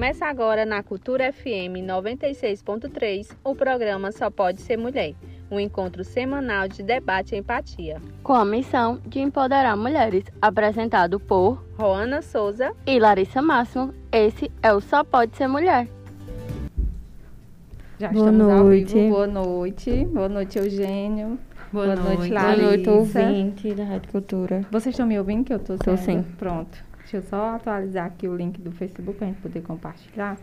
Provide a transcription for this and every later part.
Começa agora na Cultura FM 96.3 o programa Só Pode Ser Mulher, um encontro semanal de debate e empatia. Com a missão de empoderar mulheres, apresentado por Roana Souza e Larissa Máximo. Esse é o Só Pode Ser Mulher. Já Boa estamos ao noite. vivo. Boa noite. Boa noite, Eugênio. Boa, Boa noite, noite. Larissa. Boa noite, ouvinte da Rádio Cultura. Vocês estão me ouvindo que eu tô Tô sim. Pronto. Deixa eu só atualizar aqui o link do Facebook para a gente poder compartilhar.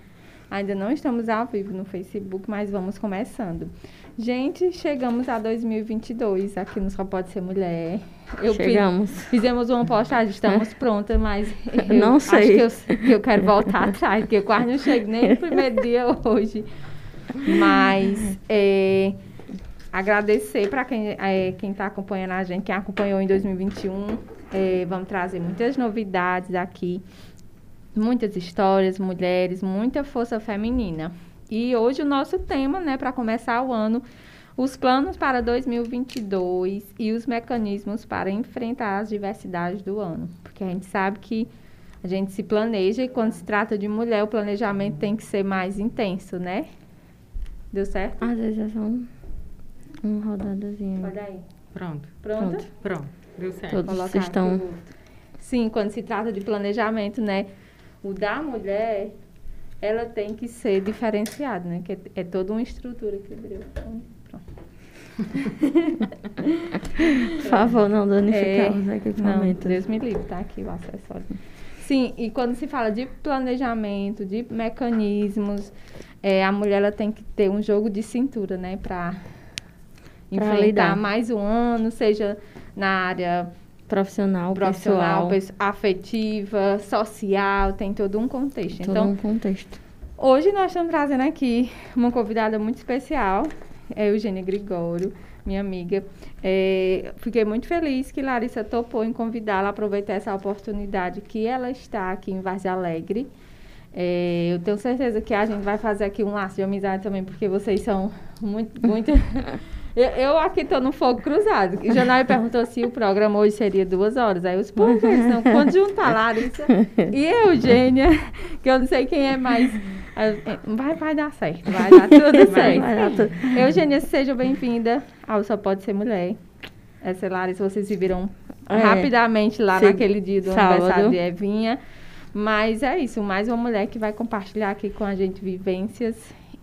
Ainda não estamos ao vivo no Facebook, mas vamos começando. Gente, chegamos a 2022. Aqui no Só Pode Ser Mulher. Eu fiz- Chegamos. Fizemos uma postagem, estamos prontas, mas eu Não acho sei. que eu, que eu quero voltar atrás, porque eu quase não chego nem no primeiro dia hoje. Mas é, agradecer para quem é, quem está acompanhando a gente, quem acompanhou em 2021. É, vamos trazer muitas novidades aqui, muitas histórias, mulheres, muita força feminina. E hoje o nosso tema, né, para começar o ano, os planos para 2022 e os mecanismos para enfrentar as diversidades do ano. Porque a gente sabe que a gente se planeja e quando se trata de mulher, o planejamento tem que ser mais intenso, né? Deu certo? Às vezes é só um, uma rodadazinha. Olha aí. Pronto, Pronto? Pronto. pronto. Deu certo. Todos Colocar estão... Sim, quando se trata de planejamento, né? O da mulher, ela tem que ser diferenciado, né? Que é, é toda uma estrutura que abriu. Pronto. Por favor, não danificar É, os Não, equipamentos. Deus me livre, tá aqui o acessório. Sim, e quando se fala de planejamento, de mecanismos, é, a mulher ela tem que ter um jogo de cintura, né? Para enfrentar lidar. mais um ano, seja na área Profissional, profissional, pessoal, pes- afetiva, social, tem todo um contexto. todo Então, um contexto. hoje nós estamos trazendo aqui uma convidada muito especial, é Eugênia Gregório, minha amiga. É, fiquei muito feliz que Larissa topou em convidá-la, aproveitar essa oportunidade que ela está aqui em Vargem Alegre. É, eu tenho certeza que a gente vai fazer aqui um laço de amizade também, porque vocês são muito, muito... Eu, eu aqui estou no fogo cruzado. O Janai perguntou se o programa hoje seria duas horas. Aí pô, gente, não, quando juntar Larissa e Eugênia, que eu não sei quem é mais... eu, Vai, vai dar certo, vai dar tudo certo. Vai dar tudo. Eugênia, seja bem-vinda ao Só Pode Ser Mulher. Essa é Larissa, vocês se viram É. rapidamente lá Sim. naquele dia do Sábado. aniversário de Evinha. Mas é isso, mais uma mulher que vai compartilhar aqui com a gente vivências.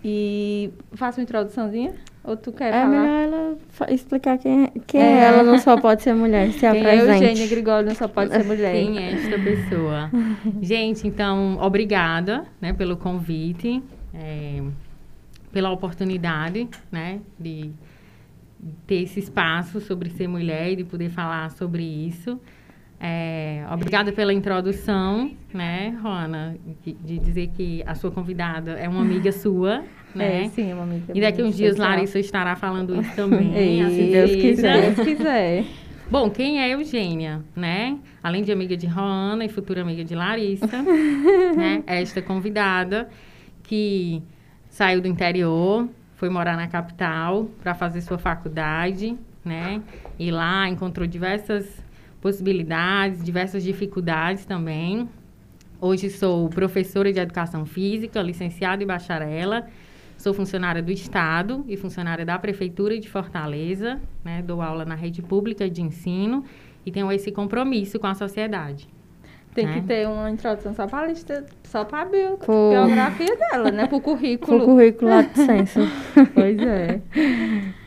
E faça uma introduçãozinha? Ou tu quer É falar? melhor ela explicar quem, é- quem É. é. ela, não só pode ser mulher, se Quem é apresente. Eugênia Grigório, não só pode ser mulher. Quem é esta pessoa? Gente, então, obrigada né, pelo convite, é, pela oportunidade né, de ter esse espaço sobre ser mulher e de poder falar sobre isso. É, obrigada pela introdução, né, Rona, de, de dizer que a sua convidada é uma amiga sua, né? É, sim, é uma amiga E daqui uns dias. Larissa estará falando isso também. Ei, a se Deus quiser. Se Deus quiser. Bom, quem é Eugênia, né? Além de amiga de Rona e futura amiga de Larissa, né? Esta convidada que saiu do interior, foi morar na capital para fazer sua faculdade, né? E lá encontrou diversas possibilidades, diversas dificuldades também. Hoje sou professora de educação física, licenciada e bacharela. Sou funcionária do Estado e funcionária da Prefeitura de Fortaleza, né? Dou aula na rede pública de ensino e tenho esse compromisso com a sociedade. Tem né? que ter uma introdução só para a lista, só para a bio- biografia dela, né? Para o Com o currículo. currículo lá de. Pois é.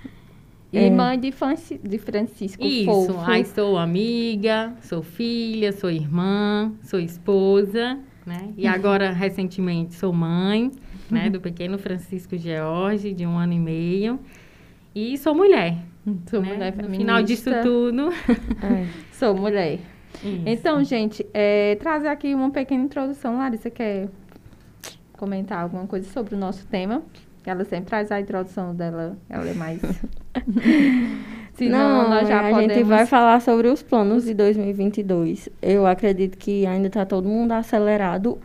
E É. mãe de, Franci- de Francisco Isso, Fofo. aí sou amiga, sou filha, sou irmã, sou esposa, né? E agora, recentemente, sou mãe, né? Do pequeno Francisco George, de um ano e meio. E sou mulher, Sou né? mulher No feminista. final disso tudo... É. Sou mulher. Isso. Então, gente, é, trazer aqui uma pequena introdução. Larissa quer comentar alguma coisa sobre o nosso tema? Ela sempre traz a introdução dela, ela é mais... Senão, não, nós já a podemos... gente vai falar sobre os planos de 2022. Eu acredito que ainda está todo mundo acelerado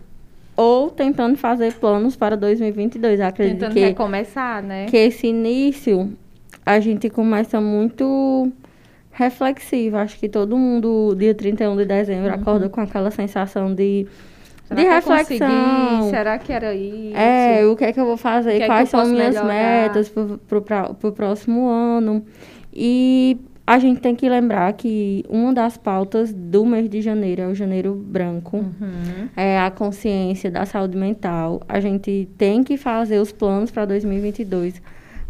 ou tentando fazer planos para 2022. Eu acredito Tentando que, recomeçar, né? que esse início a gente começa muito reflexivo. Acho que todo mundo, dia 31 de dezembro, Uhum. acorda com aquela sensação de Será de que eu reflexão. consegui? Será que era isso? É, o que é que eu vou fazer? O que é que Quais eu são minhas melhorar? metas pra- pro próximo ano? E a gente tem que lembrar que uma das pautas do mês de janeiro é o janeiro branco. Uhum. É a consciência da saúde mental. A gente tem que fazer os planos para 2022,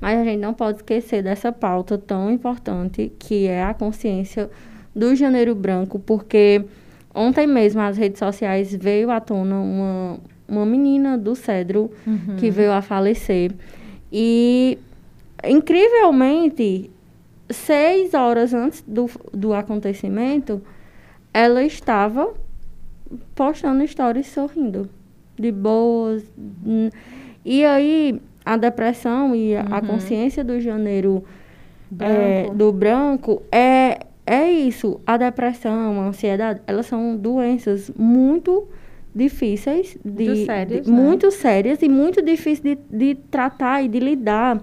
mas a gente não pode esquecer dessa pauta tão importante que é a consciência do janeiro branco, porque ontem mesmo as redes sociais veio à tona uma, uma menina do Cedro Uhum. que veio a falecer. E, incrivelmente, seis horas antes do, do acontecimento, ela estava postando stories sorrindo. De boas. E aí, a depressão e a- a Uhum. consciência do janeiro é, Branco. do branco é, é isso. A depressão, a ansiedade, elas são doenças muito difíceis de, Muito sérias, de- né? muito sérias e muito difíceis de, de tratar e de lidar.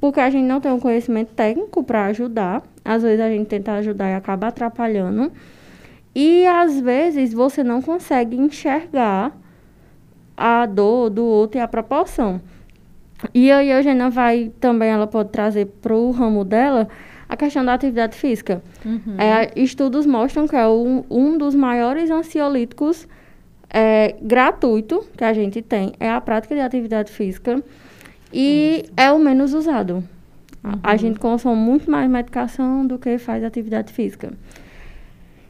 Porque a gente não tem um conhecimento técnico para ajudar. Às vezes a gente tenta ajudar e acaba atrapalhando. E às vezes você não consegue enxergar a dor do outro e a proporção. E aí a Eugênia vai também, ela pode trazer para o ramo dela a questão da atividade física. Uhum. É, estudos mostram que é um, um dos maiores ansiolíticos é, gratuito que a gente tem é a prática de atividade física e é o menos usado. A- A gente consome muito mais medicação do que faz atividade física.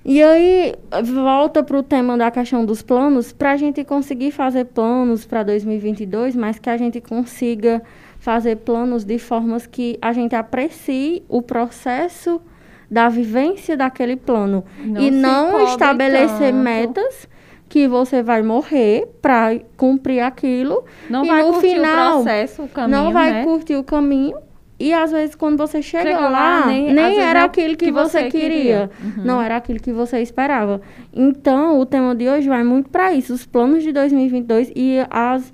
E aí, volta para o tema da questão dos planos, para a gente conseguir fazer planos para 2022, mas que a gente consiga fazer planos de formas que a gente aprecie o processo da vivência daquele plano. Não e não estabelecer tanto. metas que você vai morrer para cumprir aquilo. Não e vai no curtir final, o processo, o caminho, não vai né? curtir o caminho. E às vezes quando você chega, Chega lá, lá, nem- nem, era aquilo que, que você, você queria. queria. Uhum. Não era aquilo que você esperava. Então, o tema de hoje vai muito para isso, os planos de 2022 e as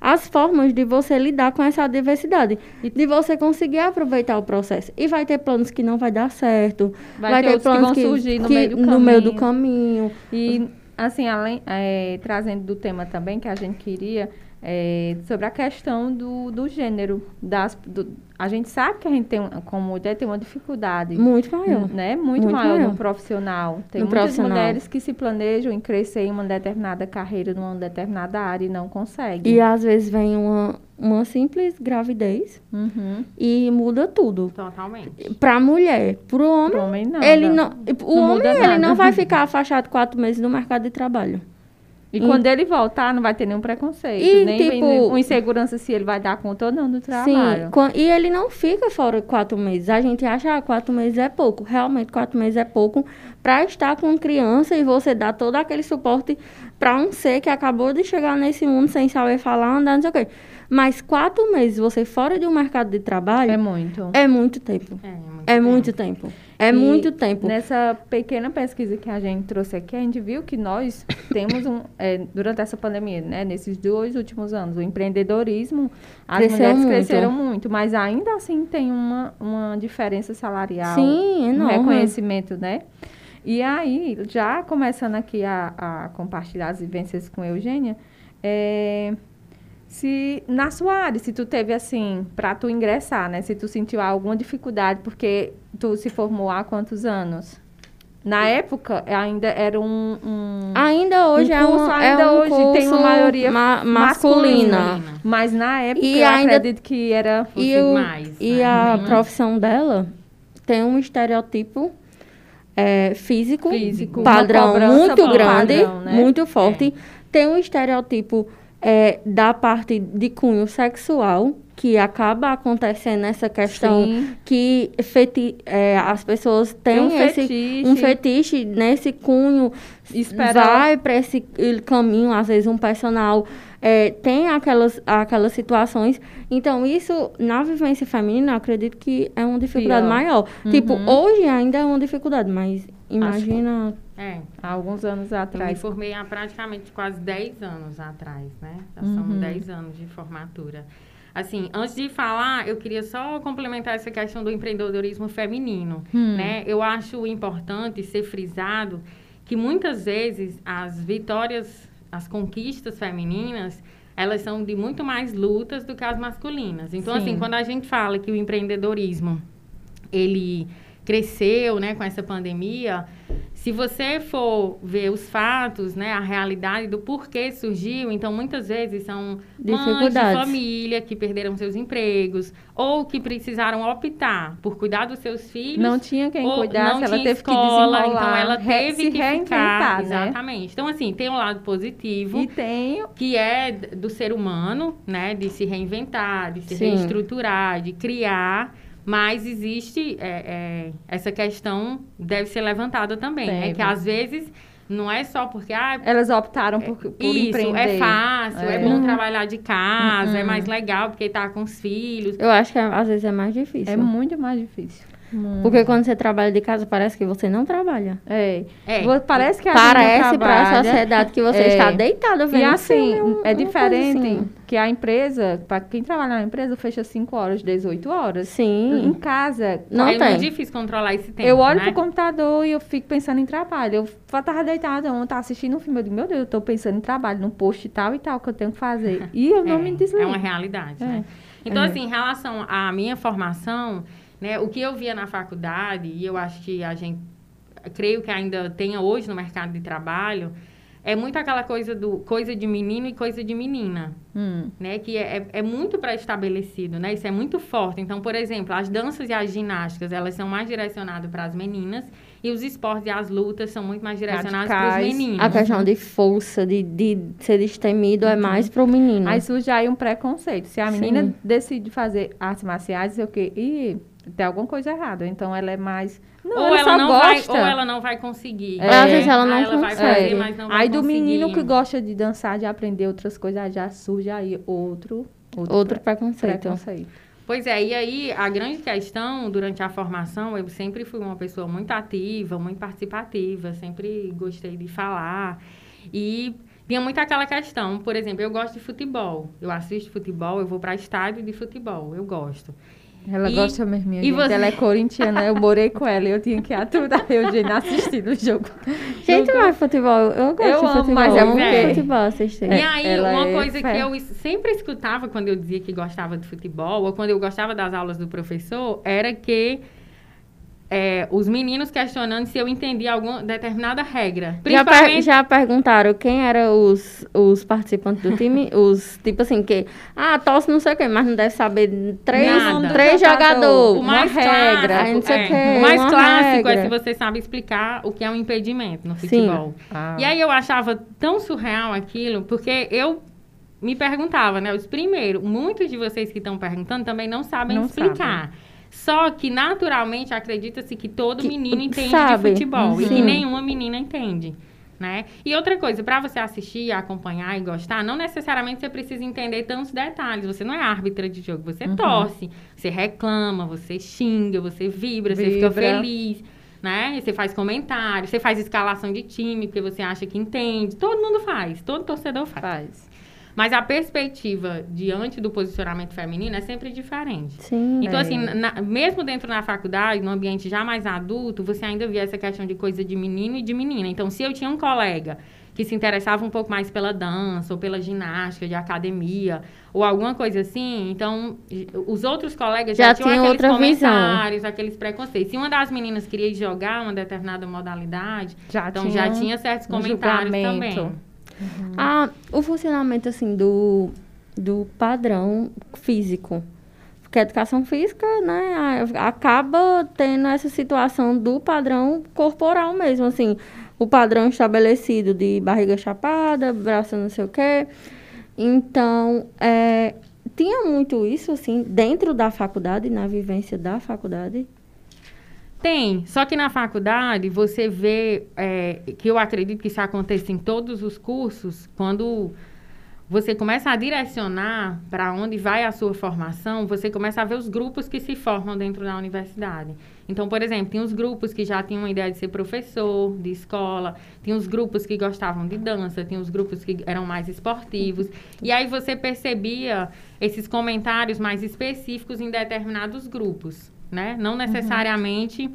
as formas de você lidar com essa diversidade, de você conseguir aproveitar o processo. E vai ter planos que não vai dar certo, Vai ter outros que vão surgir no meio do no meio do caminho. caminho. E, assim, além, é, trazendo do tema também que a gente queria, é, sobre a questão do, do gênero. Das, do- a gente sabe que a gente tem, como mulher, tem uma dificuldade. Muito maior. Né? Muito, Muito maior, maior. no profissional. Tem No muitas profissional. mulheres que se planejam em crescer em uma determinada carreira, numa determinada área e não conseguem. E às vezes vem uma, uma simples gravidez Uhum. e muda tudo. Totalmente. Pra mulher, pro homem, Pro homem, não. ele não, o Não homem ele não vai ficar afastado quatro meses do mercado de trabalho. E quando ele voltar, não vai ter nenhum preconceito. E, nem tipo- nem uma insegurança se ele vai dar conta ou não do trabalho. Sim, e ele não fica fora quatro meses. A gente acha que quatro meses é pouco. Realmente, quatro meses é pouco para estar com criança e você dar todo aquele suporte para um ser que acabou de chegar nesse mundo sem saber falar, andar, não sei o quê. Mas quatro meses você fora de um mercado de trabalho É é, muito. muito tempo. É, muito É muito tempo. É E muito tempo. Nessa pequena pesquisa que a gente trouxe aqui, a gente viu que nós temos um, é, durante essa pandemia, né, nesses dois últimos anos, o empreendedorismo, as Cresceu mulheres muito. cresceram muito, mas ainda assim tem uma, uma diferença salarial, Sim, um enorme. reconhecimento, né? E aí, já começando aqui a, a compartilhar as vivências com a Eugênia, é, se na sua área, se tu teve assim, para tu ingressar, né? Se tu sentiu alguma dificuldade, porque tu se formou há quantos anos? Na época, ainda era um. um- Ainda hoje Um é, curso um, ainda é um hoje tem uma maioria ma- masculina. masculina. mas na época E eu ainda- acredito que era. E, o, mais, e né? a profissão dela tem um estereotipo é, físico, Físico, padrão muito grande, padrão, né? muito forte. Tem um estereotipo é, da parte de cunho sexual, que acaba acontecendo nessa questão Sim. que feti é, as pessoas têm um esse fetiche. um fetiche nesse cunho Espera- vai para esse caminho às vezes um personal é, tem aquelas aquelas situações então isso na vivência feminina eu acredito que é uma dificuldade Pior. maior Uhum. tipo hoje ainda é uma dificuldade mas imagina É. Há alguns anos Eu me atrás. formei há praticamente quase 10 anos atrás, né? Já são Uhum. 10 anos de formatura. Assim, antes de falar, eu queria só complementar essa questão do empreendedorismo feminino, Hum. né? Eu acho importante ser frisado que muitas vezes as vitórias as conquistas femininas, elas são de muito mais lutas do que as masculinas. Então, Sim. assim, quando a gente fala que o empreendedorismo, ele cresceu, né, com essa pandemia, se você for ver os fatos, né, a realidade do porquê surgiu, então muitas vezes são mães de família que perderam seus empregos ou que precisaram optar por cuidar dos seus filhos. Não tinha quem cuidasse, ela teve que escola, desenrolar, então ela teve se que reinventar, ficar, né? exatamente. Então assim, tem um lado positivo E tem que é do ser humano, né, de se reinventar, de se Sim. reestruturar, de criar, mas existe é, é, essa questão deve ser levantada também, é Deve. que às vezes não é só porque ah, elas optaram por, por isso empreender. é fácil, é, É. bom trabalhar de casa, é Uhum. mais legal porque tá com os filhos. Eu acho que é- às vezes é mais difícil. É muito mais difícil. Muito. Porque quando você trabalha de casa, parece que você não trabalha. É. É. Parece que a Parece para a sociedade que você É. está deitado vendo E assim, filme, é diferente assim. que a empresa, para quem trabalha na empresa, fecha 5 horas, 18 horas. Em Sim. casa, Não é tem. muito difícil controlar esse tempo, eu olho né? pro computador e eu fico pensando em trabalho. Eu fa- tava deitada ontem, assistindo um filme, eu digo, meu Deus, eu tô pensando em trabalho, num post tal e tal que eu tenho que fazer. E eu não é, me desligo. É uma realidade, né? Então, assim, em relação à minha formação, né, o que eu via na faculdade, e eu acho que a gente, creio que ainda tenha hoje no mercado de trabalho, é muito aquela coisa do coisa de menino e coisa de menina, Hum. né? Que é, é muito pré-estabelecido, né? Isso é muito forte. Então, por exemplo, as danças e as ginásticas, elas são mais direcionadas para as meninas, e os esportes e as lutas são muito mais direcionados para os meninos. A questão de força, de, de ser destemido, é mais pro menino. Aí surge aí um preconceito. Se a Sim. menina decide fazer artes marciais, sei o quê, e tem alguma coisa errada. Então ela é mais. Não, ou ela, ela, só não gosta. vai, ou ela não vai conseguir. É, às vezes ela não Aí ela vai consegue. fazer, mas não vai Aí do conseguir. menino que gosta de dançar, de aprender outras coisas, já surge aí outro, Outro pre- preconceito. preconceito. Pois é, e aí a grande questão durante a formação, eu sempre fui uma pessoa muito ativa, muito participativa, sempre gostei de falar. E tinha muito aquela questão, por exemplo, eu gosto de futebol. Eu assisto futebol, eu vou para estádio de futebol, eu gosto. Ela E- gosta mesmo, minha e gente. você- Ela é corintiana, eu morei com ela e eu tinha que aturar eu de assistir o jogo. Gente, mas futebol, eu gosto Eu de amo, futebol. mas é é muito porque- futebol assistir. E aí, ela uma é coisa fé. que eu sempre escutava quando eu dizia que gostava de futebol, ou quando eu gostava das aulas do professor, era que é, os meninos questionando se eu entendia alguma determinada regra. Já, per- Principalmente já perguntaram quem eram os, os participantes do time? os, tipo assim, que, ah, tosse não sei o quê, mas não deve saber três, Nada. três Jogador. jogadores. O mais Uma regra, clássico, aí não sei o é, quê, o mais clássico é regra. se você sabe explicar o que é um impedimento no Sim. futebol. Ah. E aí eu achava tão surreal aquilo, porque eu me perguntava, né? Os primeiro, muitos de vocês que estão perguntando também não sabem Não explicar. Só que naturalmente acredita-se que todo Que menino entende sabe. de futebol e que Sim. nenhuma menina entende. Né? E outra coisa, para você assistir, acompanhar e gostar, não necessariamente você precisa entender tantos detalhes. Você não é árbitra de jogo, você torce, você reclama, você xinga, você vibra, você fica Vibra. feliz, né? Você faz comentários, você faz escalação de time porque você acha que entende. Todo mundo faz, todo torcedor faz. Faz. Mas a perspectiva diante do posicionamento feminino é sempre diferente. Sim. Então, É. assim, na- mesmo dentro da faculdade, no ambiente já mais adulto, você ainda via essa questão de coisa de menino e de menina. Então, se eu tinha um colega que se interessava um pouco mais pela dança, ou pela ginástica de academia, ou alguma coisa assim, então os outros colegas já, Já tinham tinham aqueles outra visão. comentários, aqueles preconceitos. Se uma das meninas queria jogar uma determinada modalidade, Já então tinha já tinha certos comentários julgamento. também. Ah, o funcionamento, assim, do, do padrão físico. Porque a educação física, né, a- acaba tendo essa situação do padrão corporal mesmo, assim. O padrão estabelecido de barriga chapada, braço não sei o quê. Então, é, tinha muito isso, assim, dentro da faculdade, na vivência da faculdade. Tem, só que na faculdade você vê, é, que eu acredito que isso aconteça em todos os cursos, quando você começa a direcionar para onde vai a sua formação, você começa a ver os grupos que se formam dentro da universidade. Então, por exemplo, tem os grupos que já tinham uma ideia de ser professor de escola, tem os grupos que gostavam de dança, tem os grupos que eram mais esportivos. E aí você percebia esses comentários mais específicos em determinados grupos, né? Não necessariamente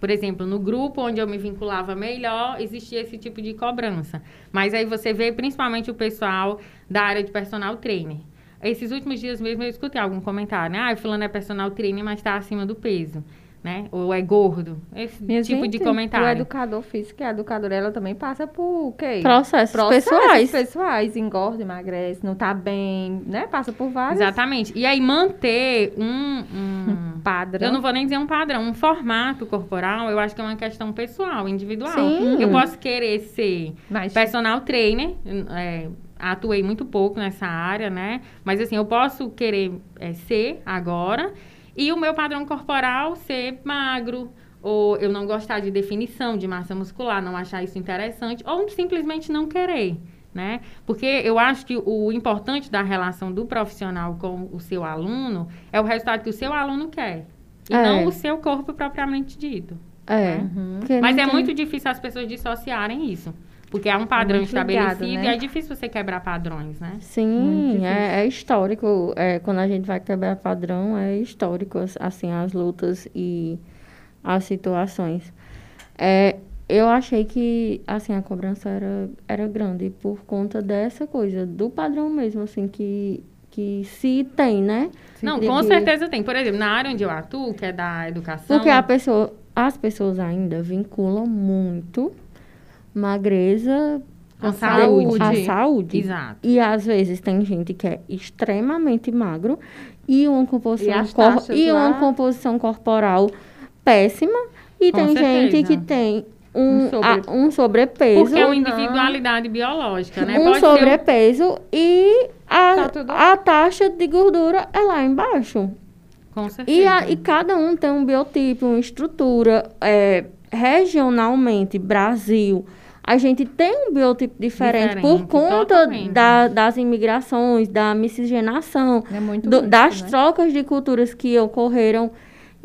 Por exemplo, no grupo onde eu me vinculava melhor, existia esse tipo de cobrança. Mas aí você vê principalmente o pessoal da área de personal trainer. Esses últimos dias mesmo eu escutei algum comentário, né? Ah, fulano é personal trainer, mas está acima do peso né? Ou é gordo. Esse Minha tipo gente, de comentário. O educador físico e a educadora, ela também passa por o quê? Processos, Processos pessoais. pessoais. Engorda, emagrece, não tá bem, né? Passa por vários Exatamente. E aí manter um, um padrão. Eu não vou nem dizer um padrão, um formato corporal, eu acho que é uma questão pessoal, individual. Sim. Eu posso querer ser Mas personal trainer, é, atuei muito pouco nessa área, né? Mas assim, eu posso querer é, ser agora e o meu padrão corporal ser magro, ou eu não gostar de definição de massa muscular, não achar isso interessante, ou simplesmente não querer. Né? Porque eu acho que o importante da relação do profissional com o seu aluno é o resultado que o seu aluno quer. E É. não o seu corpo propriamente dito. É. Uhum. Mas é tem- muito difícil as pessoas dissociarem isso. Porque há um padrão muito ligado, estabelecido né? e é difícil você quebrar padrões, né? Sim, é, é histórico. É, quando a gente vai quebrar padrão, é histórico, as- assim, as lutas e as situações. É, eu achei que, assim, a cobrança era, era grande por conta dessa coisa, do padrão mesmo, assim, que, que se tem, né? Não, de- com de- certeza tem. Por exemplo, na área onde eu atuo, que é da educação. Porque a pessoa, as pessoas ainda vinculam muito magreza a saúde. A saúde. Exato. E às vezes tem gente que é extremamente magro e uma E composição, as cor- e uma composição corporal péssima. E Com tem gente certeza. que tem um, Um sobre- a- um sobrepeso. Porque é uma não. individualidade biológica, né? um Pode sobrepeso e a, Tá tudo- a taxa de gordura é lá embaixo. Com certeza. E, a- e cada um tem um biotipo, uma estrutura. é, regionalmente, Brasil, a gente tem um biotipo diferente, por Diferente, conta totalmente. da- das imigrações, da miscigenação, é muito do- das né? trocas de culturas que ocorreram.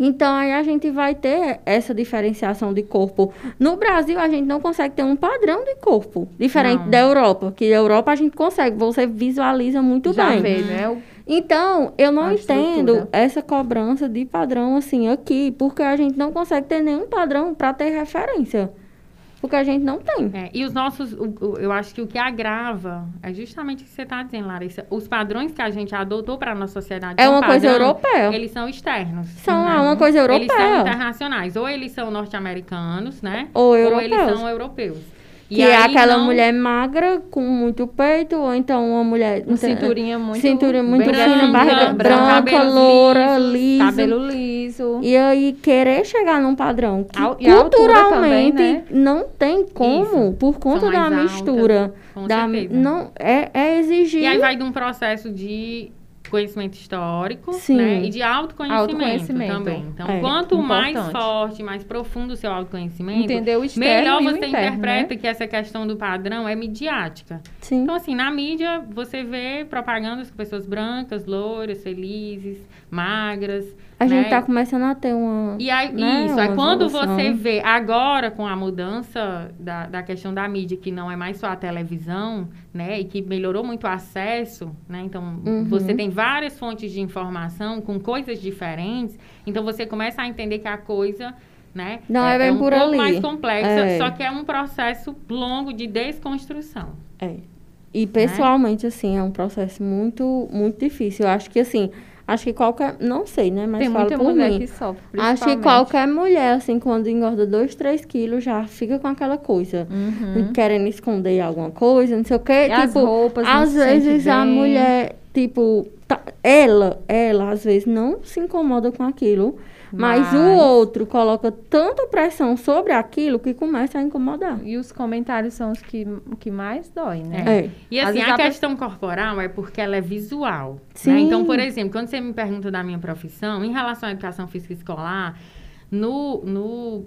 Então, aí a gente vai ter essa diferenciação de corpo. No Brasil, a gente não consegue ter um padrão de corpo diferente Não. da Europa, que a Europa a gente consegue, você visualiza muito Já bem. vê, né? O- Então, eu não A entendo estrutura. essa cobrança de padrão assim aqui, porque a gente não consegue ter nenhum padrão para ter referência. Porque a gente não tem. É, e os nossos, o- o- eu acho que o que agrava é justamente o que você está dizendo, Larissa. Os padrões que a gente adotou para a nossa sociedade. É uma coisa padrão, europeia. Eles são externos. São né? é uma coisa Eles são europeia. internacionais. Ou eles são norte-americanos, né? Ou eles europeus. são europeus. E Que é aquela não- mulher magra com muito peito, ou então uma mulher. Um cinturinha muito Cintura muito bem fina, branca, barriga branca, cabelos loura, liso. cabelo liso. E aí, querer chegar num padrão que Al- culturalmente também, né? não tem como, Isso. por conta da mistura. altas, com da, certeza. não, é, é exigir. E aí vai de um processo de conhecimento histórico, Sim. né? E de autoconhecimento, Autoconhecimento. também. Então, É, quanto mais importante. forte, mais profundo o seu autoconhecimento, Entender o melhor você interno, interpreta né? que essa questão do padrão é midiática. Sim. Então, assim, na mídia, você vê propagandas com pessoas brancas, louras, felizes, magras. A gente né? tá começando a ter uma. E aí, né, isso, é quando evolução. você vê agora com a mudança da, da questão da mídia, que não é mais só a televisão, né? E que melhorou muito o acesso, né? Então, Uhum. você tem várias fontes de informação com coisas diferentes. Então, você começa a entender que a coisa, né? Não é bem um por pouco ali. mais complexa, É. só que é um processo longo de desconstrução. É. E pessoalmente, assim, é um processo muito, muito difícil. Eu acho que, assim, acho que qualquer. Não sei, né? Mas Tem falo muita por mulher mim. que sofre. Acho que qualquer mulher, assim, quando engorda 2, 3 quilos, já fica com aquela coisa. Uhum. Querendo esconder alguma coisa, não sei o quê. E as tipo, roupas não às vezes a mulher, tipo, tá- ela, ela, às vezes, não se incomoda com aquilo. Mas, o Mas- outro coloca tanta pressão sobre aquilo que começa a incomodar. E os comentários são os que, que mais dói, né? É. E assim, a questão corporal é porque ela é visual. Sim. né? Então, por exemplo, quando você me pergunta da minha profissão, em relação à educação física escolar, no, no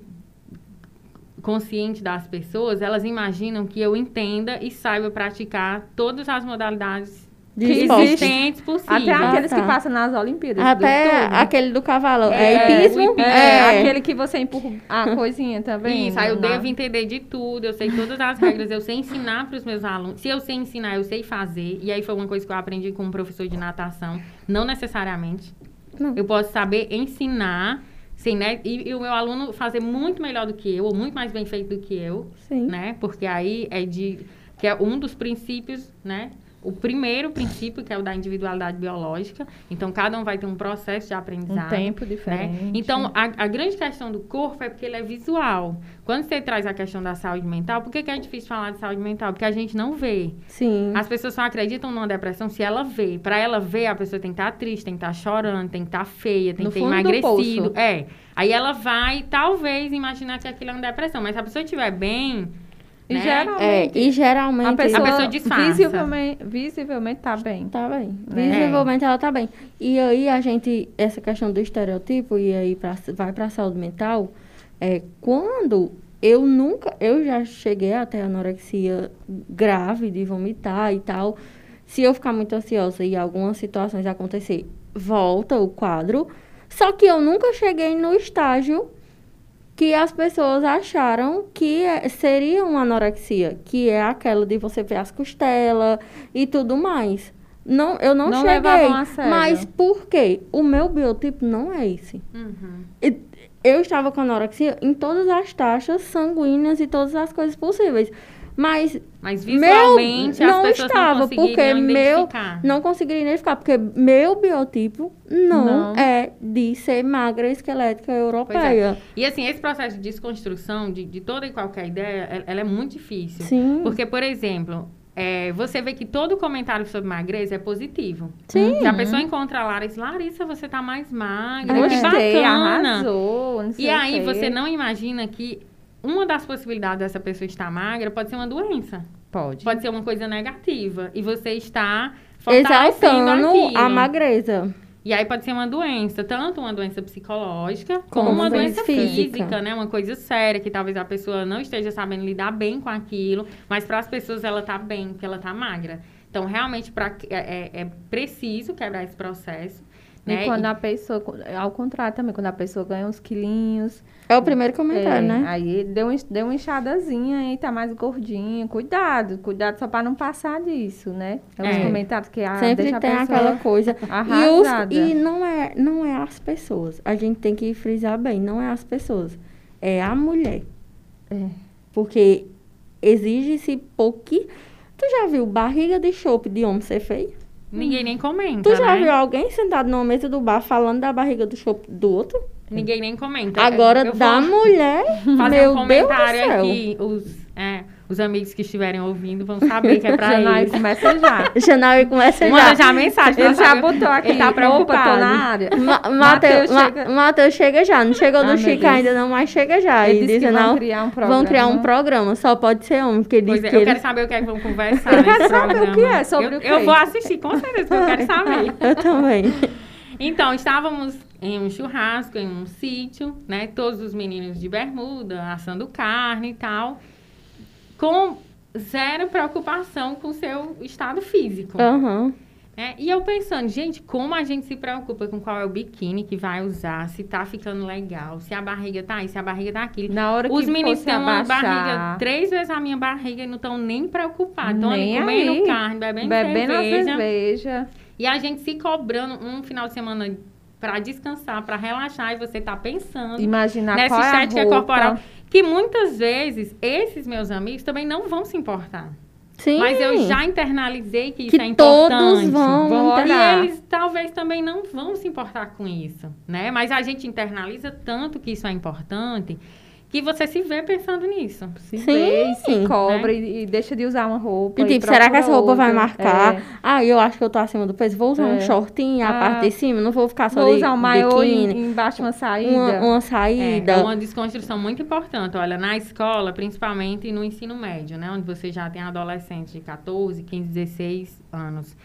consciente das pessoas, elas imaginam que eu entenda e saiba praticar todas as modalidades De existentes possíveis. Até aqueles tá. que passam nas Olimpíadas. Até do aquele do cavalo. É, É, hipismo? o hipismo. É, aquele que você empurra a coisinha também. Isso, aí eu na- devo entender de tudo, eu sei todas as regras, eu sei ensinar para os meus alunos. Se eu sei ensinar, eu sei fazer. E aí foi uma coisa que eu aprendi com um professor de natação. Não necessariamente. Não. Eu posso saber ensinar, Sim, né? E, e o meu aluno fazer muito melhor do que eu, ou muito mais bem feito do que eu, Sim. né? Porque aí é de que é um dos princípios, né? O primeiro princípio, que é o da individualidade biológica. Então, cada um vai ter um processo de aprendizado. Um tempo né? diferente. Então, a, a grande questão do corpo é porque ele é visual. Quando você traz a questão da saúde mental, por que, que é difícil falar de saúde mental? Porque a gente não vê. Sim. As pessoas só acreditam numa depressão se ela vê. Para ela ver, a pessoa tem que estar triste, tem que estar chorando, tem que estar feia, tem No que do emagrecido. É. Aí ela vai, talvez, imaginar que aquilo é uma depressão. Mas se a pessoa estiver bem. E né? É, geralmente, e geralmente. a pessoa, pessoa disfarça. visivelmente, visivelmente tá bem. Tá bem. Né? Visivelmente ela tá bem. E aí a gente, essa questão do estereotipo, e aí pra, vai pra saúde mental, é quando eu nunca, eu já cheguei até anorexia grave de vomitar e tal. Se eu ficar muito ansiosa e algumas situações acontecer, volta o quadro. Só que eu nunca cheguei no estágio que as pessoas acharam que é- seria uma anorexia, que é aquela de você ver as costelas e tudo mais. Não, eu não, Não cheguei. a sério. Mas por quê? O meu biotipo não é esse. Uhum. E Eu estava com anorexia em todas as taxas sanguíneas e todas as coisas possíveis. Mas Mas Meu, visualmente as não estava, não porque meu- não conseguiria identificar, porque meu biotipo não, Não. é de ser magra esquelética europeia. E assim, esse processo de desconstrução de, de toda e qualquer ideia, ela- é muito difícil. Sim. Porque, por exemplo, é, você vê que todo comentário sobre magreza é positivo. Sim. Se a pessoa encontra a Larissa, Larissa, você tá mais magra, que Gostei, bacana. arrasou, E aí você não imagina que uma das possibilidades dessa pessoa estar magra pode ser uma doença. Pode. Pode ser uma coisa negativa. E você está Exaltando aquilo. a magreza. E aí pode ser uma doença, tanto uma doença psicológica, Como como uma doença física. física. né? Uma coisa séria, que talvez a pessoa não esteja sabendo lidar bem com aquilo, mas para as pessoas ela tá bem, porque ela tá magra. Então, realmente, pra, é, é- é preciso quebrar esse processo. E Né? quando E- a pessoa, ao contrário também, quando a pessoa ganha uns quilinhos, É o primeiro comentário, é, né? aí deu, deu uma inchadazinha e tá mais gordinha. Cuidado, cuidado só pra não passar disso, né? É uns É. comentários que ah, Sempre deixa a tem pessoa aquela coisa. E, os- arrasada. e não, é, não é as pessoas. A gente tem que frisar bem, não é as pessoas. É a mulher. É. Porque exige-se pouquinho. Tu já viu barriga de chope de homem ser feio? Ninguém nem comenta, Tu já né? viu alguém sentado numa mesa do bar falando da barriga do chope do outro? Ninguém nem comenta. Agora, da mulher, fazer meu um Deus do comentário céu. aqui. Os, é, os amigos que estiverem ouvindo vão saber que é pra Janai eles. começa já. Janai começa Manda já. já a mensagem. Ele já botou aqui, Ele tá opa, preocupado. na área. Ma Mateus Matheus chega- chega... Mateus já, não chegou Ah, do Chico Deus. ainda não, mas chega já. Ele E disse que vão não, criar um vão criar um programa. programa, só pode ser homem, porque ele Pois disse é, que eu ele... quero saber o que é que vão conversar nesse quero saber programa. o que é, sobre eu, o quê? Eu vou assistir, com certeza, porque eu quero saber. Eu também. Então, estávamos em um churrasco, em um sítio, né? Todos os meninos de bermuda, assando carne e tal. Com zero preocupação com o seu estado físico. Aham. né? E eu pensando, gente, como a gente se preocupa com qual é o biquíni que vai usar, se tá ficando legal, se a barriga tá aí, se a barriga tá aqui. Na hora Os que meninos fosse têm uma barriga três vezes a minha barriga e não estão nem preocupados. Estão comendo aí. carne, bebendo, bebendo cerveja. cerveja. E a gente se cobrando um final de semana para descansar, para relaxar, e você tá pensando Imaginar nessa qual é a estética roupa. corporal. Que muitas vezes esses meus amigos também não vão se importar. Sim. Mas eu já internalizei que isso Que é importante. todos vão Vão E eles talvez também não vão se importar com isso, né? Mas a gente internaliza tanto que isso é importante que você se vê pensando nisso. Se Sim, vê e se né? cobra e, e deixa de usar uma roupa. E tipo, será que essa roupa vai outra. marcar? É. Ah, eu acho que eu tô acima do peso. Vou usar um É. shortinho, a Ah, parte de cima, não vou ficar só Vou de usar um maiô e embaixo uma saída. Uma, uma É, saída. é uma desconstrução muito importante. Olha, na escola, principalmente no ensino médio, né? Onde você já tem adolescentes de 14, 15, 16 anos.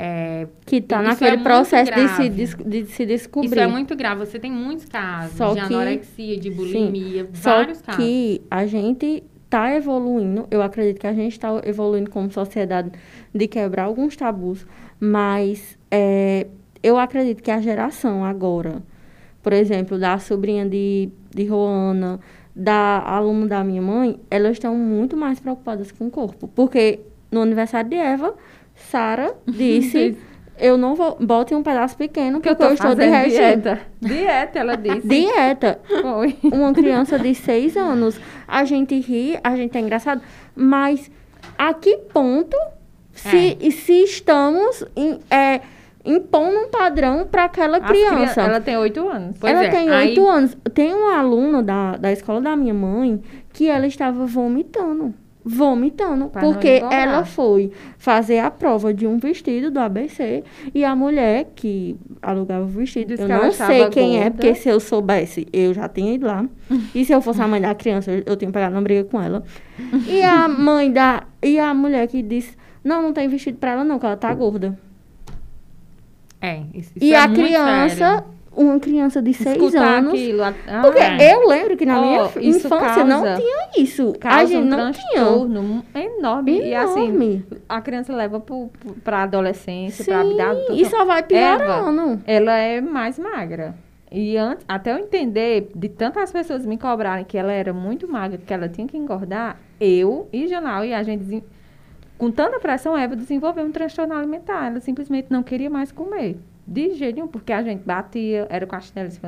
É, Que tá Isso naquele é processo de se, de se descobrir. isso é muito grave. Você tem muitos casos Só de que- anorexia, de bulimia, Só vários casos. que a gente tá evoluindo, eu acredito que a gente tá evoluindo como sociedade de quebrar alguns tabus, mas é, eu acredito que a geração agora, por exemplo, da sobrinha de, de Roana, da aluna da minha mãe, elas estão muito mais preocupadas com o corpo. Porque no aniversário de Eva, Sara disse eu não vou. Bote um pedaço pequeno, Que eu porque eu, tô estou de regime. dieta. Dieta, ela disse. Dieta. Foi. Uma criança de seis anos. A gente ri, a gente é engraçado, mas a que ponto se, se estamos em, é, impondo um padrão para aquela criança? crian- Ela tem oito anos. Pois ela é, tem aí- oito anos. Tem um aluno da, da escola da minha mãe que ela estava vomitando. Vomitando. Pra porque ela foi fazer a prova de um vestido do ABC e a mulher que alugava o vestido, Disse eu não sei quem é, gorda. porque se eu soubesse, eu já tinha ido lá. e se eu fosse a mãe da criança, eu, eu tinha pegado uma briga com ela. E a mãe da. E a mulher que disse: Não, não tem vestido pra ela, não, que ela tá gorda. É, isso, e isso é a criança, sério. Uma criança de seis Escutar anos. aquilo. ah, Porque É. eu lembro que na Ó, minha infância não causa- tinha isso. A gente um não tinha. transtorno enorme. E assim, Enorme. a criança leva pra adolescência, pra Sim, vida adulta. e só vai piorando. ela é mais magra. E antes, até eu entender, de tantas pessoas me cobrarem que ela era muito magra, que ela tinha que engordar, eu e Janal e a gente, com tanta pressão, Eva desenvolveu um transtorno alimentar. Ela simplesmente não queria mais comer. De jeito nenhum, porque a gente batia, era com a chinela, assim,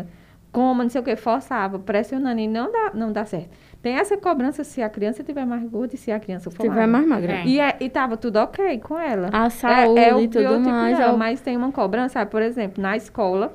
coma, não sei o que, forçava, pressionando e não dá, não dá certo. Tem essa cobrança se a criança tiver mais gorda e se a criança for Se tiver mais magra. É. E, é, e tava tudo ok com ela. A saúde é, é o e tudo biotipo mais. dela, é o- Mas tem uma cobrança, sabe? por exemplo, na escola,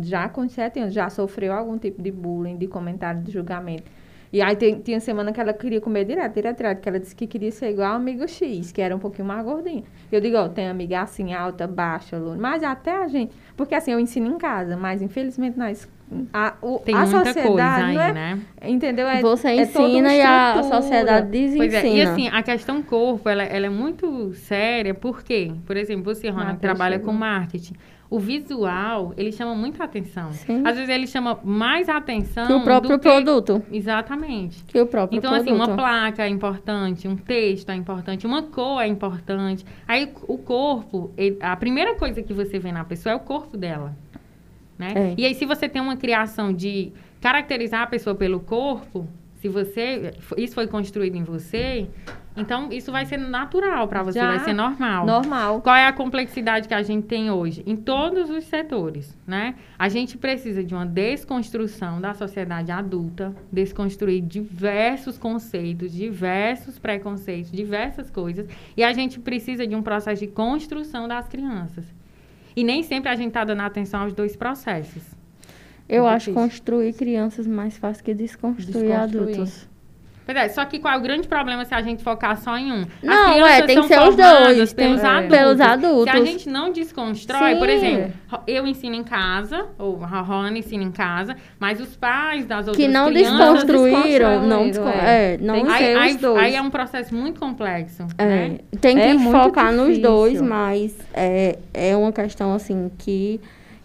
já com sete anos, já sofreu algum tipo de bullying, de comentário, de julgamento. E aí tem, tinha semana que ela queria comer direto, direto, direto, que ela disse que queria ser igual a amigo X, que era um pouquinho mais gordinha. Eu digo, ó, tem amiga assim, alta, baixa, loura. mas até a gente, porque assim, eu ensino em casa, mas infelizmente na es- a, o, Tem a muita sociedade, coisa aí, não é, né? entendeu? É, Você é ensina e a sociedade desensina. Pois é, e assim, a questão corpo, ela, ela é muito séria, porque, por exemplo, você, Rona, que trabalha chegou. com marketing, o visual, ele chama muita atenção. Sim. Às vezes ele chama mais atenção que o próprio que... produto. Exatamente. Que o próprio Então, assim, produto. uma placa é importante, um texto é importante, uma cor é importante. Aí, o corpo, a primeira coisa que você vê na pessoa é o corpo dela, né? É. E aí, se você tem uma criação de caracterizar a pessoa pelo corpo, se você... Isso foi construído em você, então isso vai ser natural para você, Já. vai ser normal. Normal. Qual é a complexidade que a gente tem hoje? Em todos os setores, né? A gente precisa de uma desconstrução da sociedade adulta, desconstruir diversos conceitos, diversos preconceitos, diversas coisas, e a gente precisa de um processo de construção das crianças. E nem sempre a gente está dando atenção aos dois processos. Eu Muito acho difícil. construir crianças mais fácil que desconstruir, Desconstruir. adultos. Pois é, só que qual é o grande problema se a gente focar só em um? Não, é, tem que ser os dois, tem- Pelos, é. adultos. Pelos Se a adultos. gente não desconstrói, por Sim. exemplo, ro- eu ensino em casa, ou a Rona ensina em casa, mas os pais das outras Que não crianças... desconstruíram, não, desconstruíram, descon... é. é, não Tem Aí, dois. aí é um processo muito complexo, É, né? tem que É focar nos dois, mas é, é uma questão assim que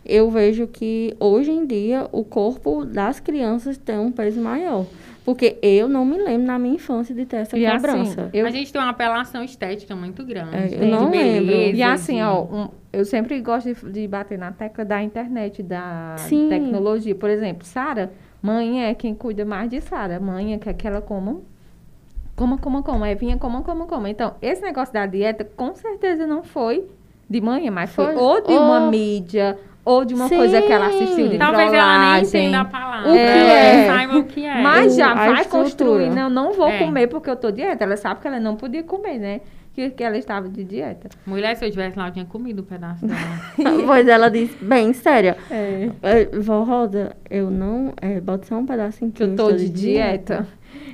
eu vejo que hoje em dia o corpo das crianças tem um peso maior. Porque eu não me lembro na minha infância de ter essa E assim, cobrança. eu A gente tem uma apelação estética muito grande. É, eu de não lembro. beleza, E assim, de- ó, um- eu sempre gosto de, de bater na tecla da internet, da Sim. tecnologia. Por exemplo, Sara, mãe é quem cuida mais de Sara. Mãe é quer que ela coma, coma, coma, coma. Evinha, coma, coma, coma. Então, esse negócio da dieta, com certeza não foi de manhã, mas foi, Foi. ou de uma Ou- mídia, ou de uma Sim. coisa que ela assistiu de Talvez ela nem trollagem. entenda a palavra. O que ela é? saiba o que é. Mas já vai estrutura. construindo, eu não vou É. comer porque eu tô dieta. Ela sabe que ela não podia comer, né? Que, que ela estava de dieta. Mulher, se eu tivesse lá, eu tinha comido um pedaço dela. pois ela disse, bem, séria. É. É, Vó Rosa, eu não. É, bota só um pedacinho que Que eu tô de dieta.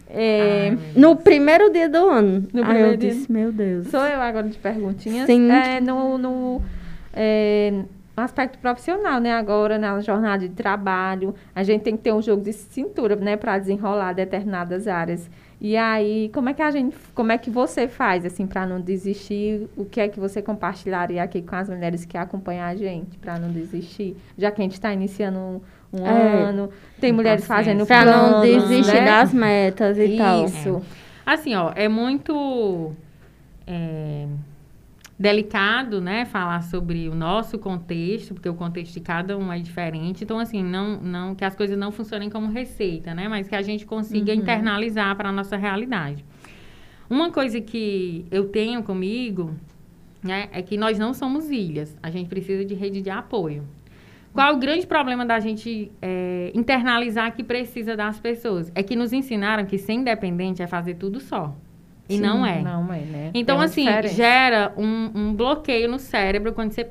É, Ai, meu No Deus. primeiro dia do ano. No Aí primeiro eu dia. disse, meu Deus. Sou eu agora de perguntinhas. Sim. É, no, no, é, no aspecto profissional, né? Agora, na jornada de trabalho, a gente tem que ter um jogo de cintura, né? Para desenrolar determinadas áreas. E aí, como é que a gente, como é que você faz, assim, para não desistir? O que é que você compartilharia aqui com as mulheres que acompanham a gente, para não desistir? Já que a gente está iniciando um, um É. ano, tem mulheres fazendo Pra não desistir né? das metas e tal. Isso. Assim, ó, é muito é, delicado, né, falar sobre o nosso contexto, porque o contexto de cada um é diferente. Então, assim, não, não que as coisas não funcionem como receita, né, mas que a gente consiga Uhum. internalizar para a nossa realidade. Uma coisa que eu tenho comigo né, é que nós não somos ilhas. A gente precisa de rede de apoio. Qual é o grande problema da gente é, internalizar que precisa das pessoas? É que nos ensinaram que ser independente é fazer tudo só. E Sim, não é. Não é, né? Então, uma assim, diferença. gera um, um bloqueio no cérebro quando você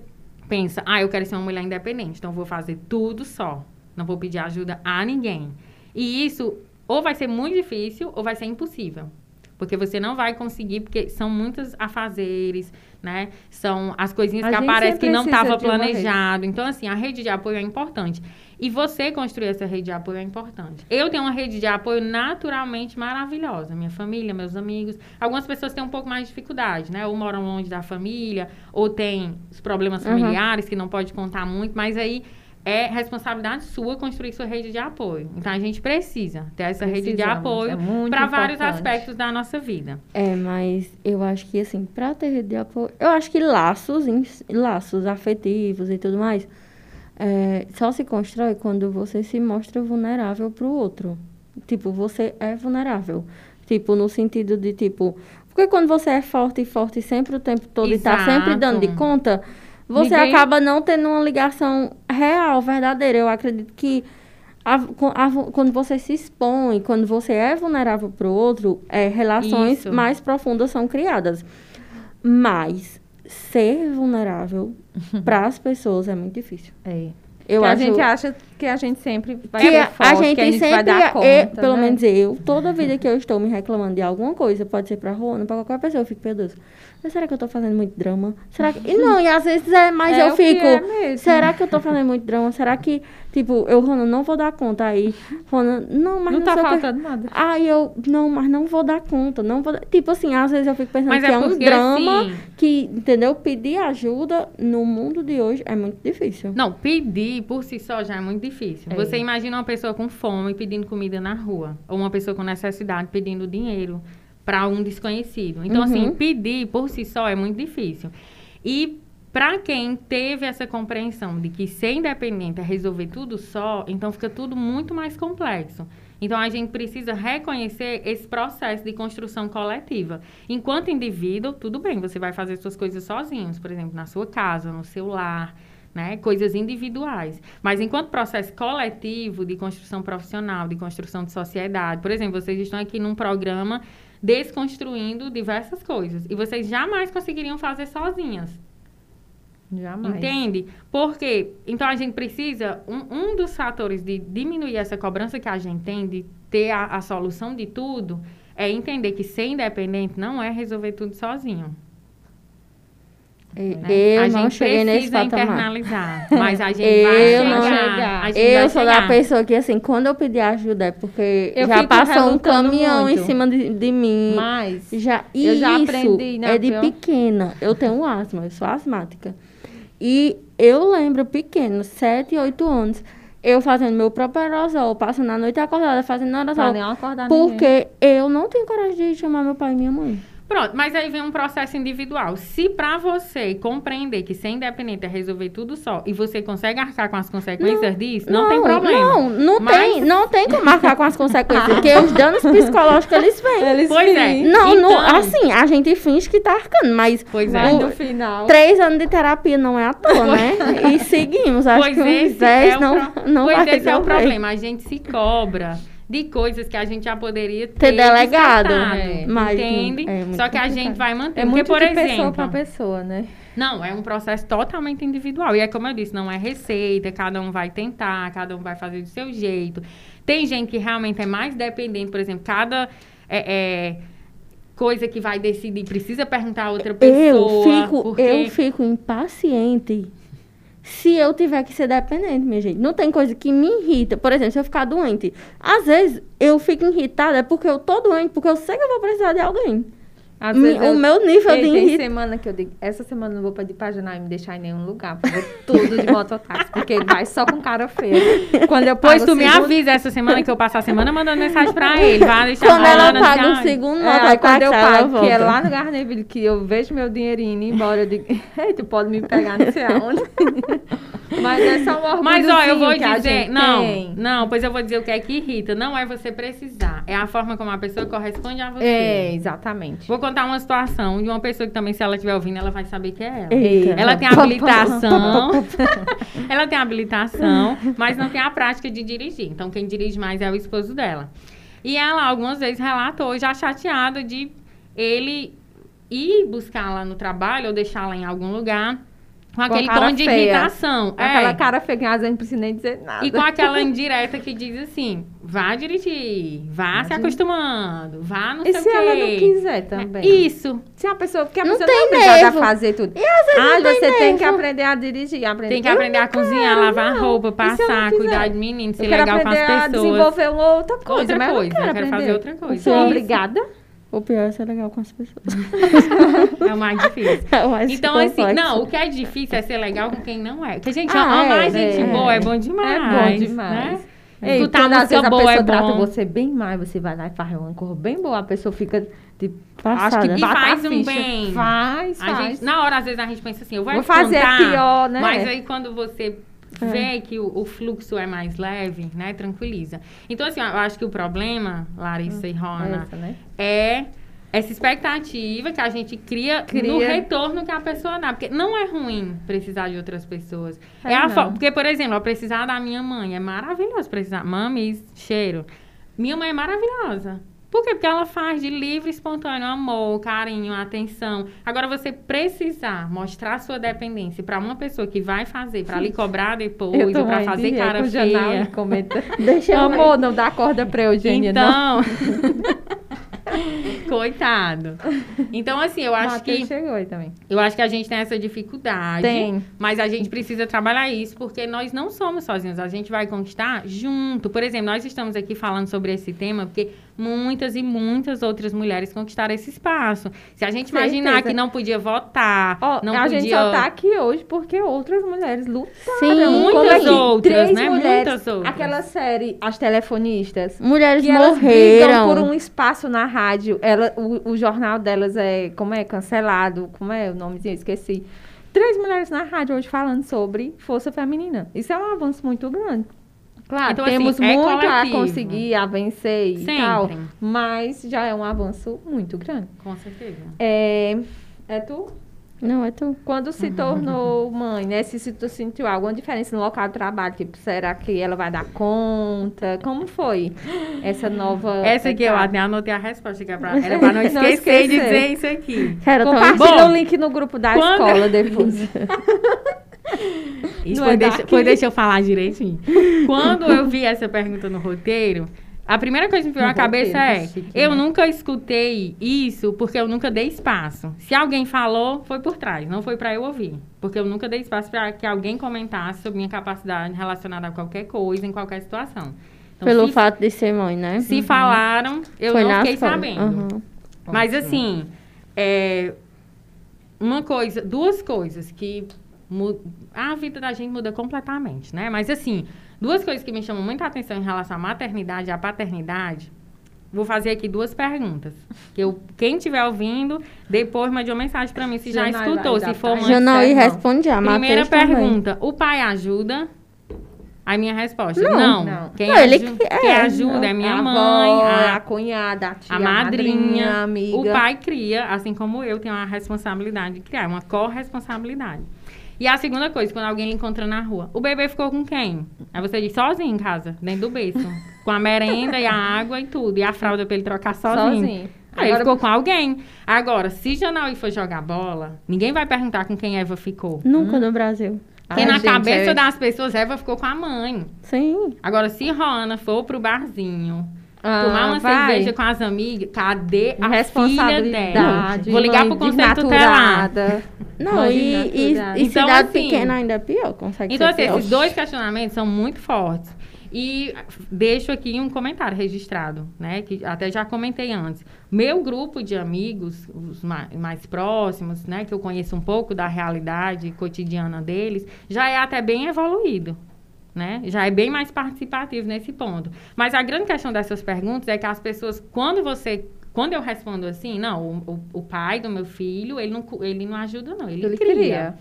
pensa, ah, eu quero ser uma mulher independente, então eu vou fazer tudo só. Não vou pedir ajuda a ninguém. E isso ou vai ser muito difícil ou vai ser impossível. Porque você não vai conseguir, porque são muitos afazeres, né? São as coisinhas A que aparecem que não estava planejado. Então, assim, a rede de apoio é importante. E você construir essa rede de apoio é importante. Eu tenho uma rede de apoio naturalmente maravilhosa. Minha família, meus amigos. Algumas pessoas têm um pouco mais de dificuldade, né? Ou moram longe da família, ou têm os problemas Uhum. familiares que não pode contar muito, mas aí é responsabilidade sua construir sua rede de apoio. Então a gente precisa ter essa rede de Precisamos, apoio é para vários aspectos da nossa vida. É, mas eu acho que, assim, pra ter rede de apoio... Eu acho que laços, laços afetivos e tudo mais, é, só se constrói quando você se mostra vulnerável pro outro. Tipo, você é vulnerável. Tipo, no sentido de, tipo... Porque quando você é forte e forte sempre o tempo todo e tá sempre dando de Exato. conta, você Ninguém- acaba não tendo uma ligação real, verdadeira. Eu acredito que a- a quando você se expõe, quando você é vulnerável para o outro, é, relações Isso. mais profundas são criadas. Mas ser vulnerável para as pessoas é muito difícil. É. Eu acho a gente acha que a gente sempre vai que ser forte, a gente que a gente sempre, vai dar é- conta, pelo né? menos eu, toda vida que eu estou me reclamando de alguma coisa, pode ser pra Rona, pra qualquer pessoa, eu fico, Deus, mas será que eu tô fazendo muito drama? Será que... E não, e às vezes é, mas É eu que fico, é será que eu tô fazendo muito drama? Será que, tipo, eu, Rona, não vou dar conta aí? Rona, não, mas Não não, tá sei o que- faltando nada. Aí eu, não, mas não vou dar conta, não vou dar... Tipo assim, às vezes eu fico pensando Mas que é é um drama assim- que, entendeu? Pedir ajuda no mundo de hoje é muito difícil. Não, pedir por si só já é muito difícil. É. Você imagina uma pessoa com fome pedindo comida na rua, ou uma pessoa com necessidade pedindo dinheiro para um desconhecido. Então, assim, Uhum. pedir por si só é muito difícil. E para quem teve essa compreensão de que ser independente é resolver tudo só, então fica tudo muito mais complexo. Então a gente precisa reconhecer esse processo de construção coletiva. Enquanto indivíduo, tudo bem, você vai fazer suas coisas sozinhos, por exemplo, na sua casa, no seu lar, né? Coisas individuais. Mas enquanto processo coletivo de construção profissional, de construção de sociedade, por exemplo, vocês estão aqui num programa desconstruindo diversas coisas e vocês jamais conseguiriam fazer sozinhas. Jamais. Entende? Porque, então a gente precisa, um, um dos fatores de diminuir essa cobrança que a gente tem de ter a, a solução de tudo é entender que ser independente não é resolver tudo sozinho. E- né? Eu a não cheguei nesse patamar. internalizar, mas a gente Eu vai não- chegar. Eu sou chegar. da pessoa que, assim, quando eu pedir ajuda é porque Eu já passou um caminhão muito. em cima de, de mim. Mas Já, Eu isso já aprendi, né, é de pequena. Eu tenho asma, eu sou asmática. E eu lembro pequeno, 7, 8 anos, eu fazendo meu próprio aerosol, passando a noite acordada fazendo pra aerosol. nem acordar ninguém. Porque eu não tenho coragem de chamar meu pai e minha mãe. Pronto, mas aí vem um processo individual. Se pra você compreender que ser independente é resolver tudo só e você consegue arcar com as consequências disso, não, tem problema. Não, não Mas- tem, não tem como marcar com as consequências, porque os danos psicológicos eles vêm. Eles Pois é. fingem. Não, Então- não, assim, a gente finge que tá arcando, mas Pois é. No final. três anos de terapia não é à toa, né? E seguimos, acho Pois que uns 10 é não, pro- não pois vai esse é o problema. A gente se cobra de coisas que a gente já poderia ter, Ter delegado. descartado, É. Mas, entende? é Só que a complicado. gente vai manter. É Porque, muito por de exemplo, pessoa pra pessoa, né? Não, é um processo totalmente individual. E é como eu disse, não é receita, cada um vai tentar, cada um vai fazer do seu jeito. Tem gente que realmente é mais dependente, por exemplo, cada é, é, coisa que vai decidir precisa perguntar a outra Eu pessoa. fico, porque... eu fico impaciente se eu tiver que ser dependente, minha gente. Não tem coisa que me irrita. Por exemplo, se eu ficar doente, às vezes eu fico irritada porque eu tô doente, porque eu sei que eu vou precisar de alguém. Vezes o eu- meu nível Ei, de tem irritação. semana que eu digo, essa semana eu não vou pedir pra Janai me deixar em nenhum lugar, vou tudo de mototáxi, porque ele vai só com cara feia. Quando eu Pois tu me segundo- avisa essa semana que eu passo a semana mandando mensagem pra ele. Vai deixar Quando ela assim, paga o "Ai, segundo É, aí quando eu pago, que é lá no Garneville, que eu vejo meu dinheirinho indo embora, eu digo, ei, tu pode me pegar não sei aonde. Mas é só um Mas, ó, eu vou dizer. Não, tem. não, pois eu vou dizer o que é que irrita. Não é você precisar. É a forma como a pessoa corresponde a você. É, exatamente. Vou contar uma situação de uma pessoa que também, se ela estiver ouvindo, ela vai saber que é ela. Eita. Ela tem habilitação. ela tem habilitação, mas não tem a prática de dirigir. Então, quem dirige mais é o esposo dela. E ela, algumas vezes, relatou já chateada de ele ir buscar lá no trabalho ou deixar lá em algum lugar com aquele cara tom de feia. irritação. Aquela É. cara feia que às vezes não precisa nem dizer nada. E com aquela indireta que diz assim: vá dirigir, vá se acostumando, vá não E sei se o quê. ela não quiser também? Isso. Se a pessoa, porque a Não pessoa tem não é obrigada nervo. a fazer tudo. E às vezes Ah, tem você tem que nervo. aprender a dirigir, aprender. Tem que aprender a cozinhar, quero, lavar não. roupa, se passar, cuidar de menino, ser Eu quero legal com aprender as a pessoas. desenvolver outra coisa, Outra mas coisa, eu quero eu quero fazer outra coisa. Sou obrigada. O pior é ser legal com as pessoas. É o mais difícil. É o mais Então, assim, complexo. não, o que é difícil é ser legal com quem não é. Porque, gente, Ah, amar é, gente é. boa é bom demais. É bom demais. Né? Ei, Escutar quando às música a boa pessoa é trata bom. você bem mais, você vai lá e faz uma cor bem boa, a pessoa fica tipo, Passada. acho que E a faz um bem. Faz, A faz. gente, na hora, às vezes, a gente pensa assim, eu vou, Vou fazer é pior, né? Mas aí, quando você vê que o, o fluxo é mais leve, né? Tranquiliza. Então, assim, eu acho que o problema, Larissa e Rona, Essa, né? é essa expectativa que a gente cria, no Cria. retorno que a pessoa dá. Porque não é ruim precisar de outras pessoas. É, É, a fo- Porque, por exemplo, eu precisar da minha mãe. É maravilhoso precisar. Mami, cheiro. Minha mãe é maravilhosa. Por quê? Porque ela faz de livre, espontâneo amor, carinho, atenção. Agora, você precisar mostrar sua dependência para uma pessoa que vai fazer, para lhe cobrar depois, ou para fazer cara jornal feia. e comenta. Deixa eu Amor, não dá corda pra Eugênia, não. Então. Coitado. Então, assim, eu acho Matheus que chegou aí também. eu acho que a gente tem essa dificuldade. Tem. Mas a gente precisa trabalhar isso, porque nós não somos sozinhos. A gente vai conquistar junto. Por exemplo, nós estamos aqui falando sobre esse tema, porque muitas e muitas outras mulheres conquistaram esse espaço. Se a gente imaginar que não podia votar, não a podia... gente só tá aqui hoje porque outras mulheres lutaram. Sim, muitas que outras, três né? Mulheres, Muitas outras. Aquela série, As Telefonistas. Mulheres que elas morreram. por um espaço na rádio. Ela, o, o jornal delas é, como é, cancelado. Como é o nomezinho? Esqueci. Três mulheres na rádio hoje falando sobre força feminina. Isso é um avanço muito grande. Claro, Então, assim, temos é muito a conseguir, a vencer e Sempre. tal. Mas já é um avanço muito grande. Com certeza. É, é tu? Não, é tu. Quando se tornou mãe, né? Se, se tu sentiu alguma diferença no local de trabalho, tipo, será que ela vai dar conta? Como foi essa nova. Essa aqui eu até anotei a resposta, que é pra- era pra não Não esquecer de esquecer. dizer isso aqui. Tão Compartilha Bom, o link no grupo da quando- escola depois. Isso foi, é deixa, foi deixa eu falar direitinho. Quando eu vi essa pergunta no roteiro, a primeira coisa que me veio à cabeça é: eu né? nunca escutei isso porque eu nunca dei espaço. Se alguém falou, foi por trás, não foi pra eu ouvir. Porque eu nunca dei espaço pra que alguém comentasse sobre minha capacidade relacionada a qualquer coisa, em qualquer situação. Então, Pelo se, fato de ser mãe, né? se falaram, eu Foi não na fiquei escola. sabendo. Aham. Mas assim, é, uma coisa, duas coisas que a vida da gente muda completamente, né? Mas assim, duas coisas que me chamam muita atenção em relação à maternidade e à paternidade. Vou fazer aqui duas perguntas. Que eu, quem estiver ouvindo, depois mande uma mensagem para mim se já Janai escutou, se for mãe. Janaí não. responde a Primeira Matheus também. pergunta: o pai ajuda? A minha resposta: Não. não. Não. Quem, Não, ele aju- que- é, quem ajuda não. é minha a mãe, avó, a a cunhada, a tia, a madrinha, a amiga. o pai cria, assim como eu tenho a responsabilidade de criar, uma corresponsabilidade. E a segunda coisa, quando alguém lhe encontra na rua, o bebê ficou com quem? Aí você diz, sozinho em casa, dentro do berço, com a merenda e a água e tudo, e a fralda pra ele trocar sozinho. Sozinho. Aí ele Agora- ficou com alguém. Agora, se Janaí for jogar bola, ninguém vai perguntar com quem Eva ficou. Nunca no Brasil. Porque Ai, na gente, cabeça é- das pessoas, Eva ficou com a mãe. Sim. Agora, se Rona for pro barzinho, Ah, tomar uma vai. cerveja com as amigas, cadê a filha responsabilidade. dela? Vou ligar pro conselho tutelar. Não, Mãe e, e, e Então, cidade assim, pequena ainda é pior, consegue Então, ser assim, pior. esses dois questionamentos são muito fortes. E deixo aqui um comentário registrado, né? Que até já comentei antes. Meu grupo de amigos, os ma- mais próximos, né? Que eu conheço um pouco da realidade cotidiana deles, já é até bem evoluído. Né? Já é bem mais participativo nesse ponto. Mas a grande questão dessas perguntas é que as pessoas, quando você. Quando eu respondo assim, não, o, o- pai do meu filho, ele não, ele não ajuda, não. Ele, Ele cria. queria.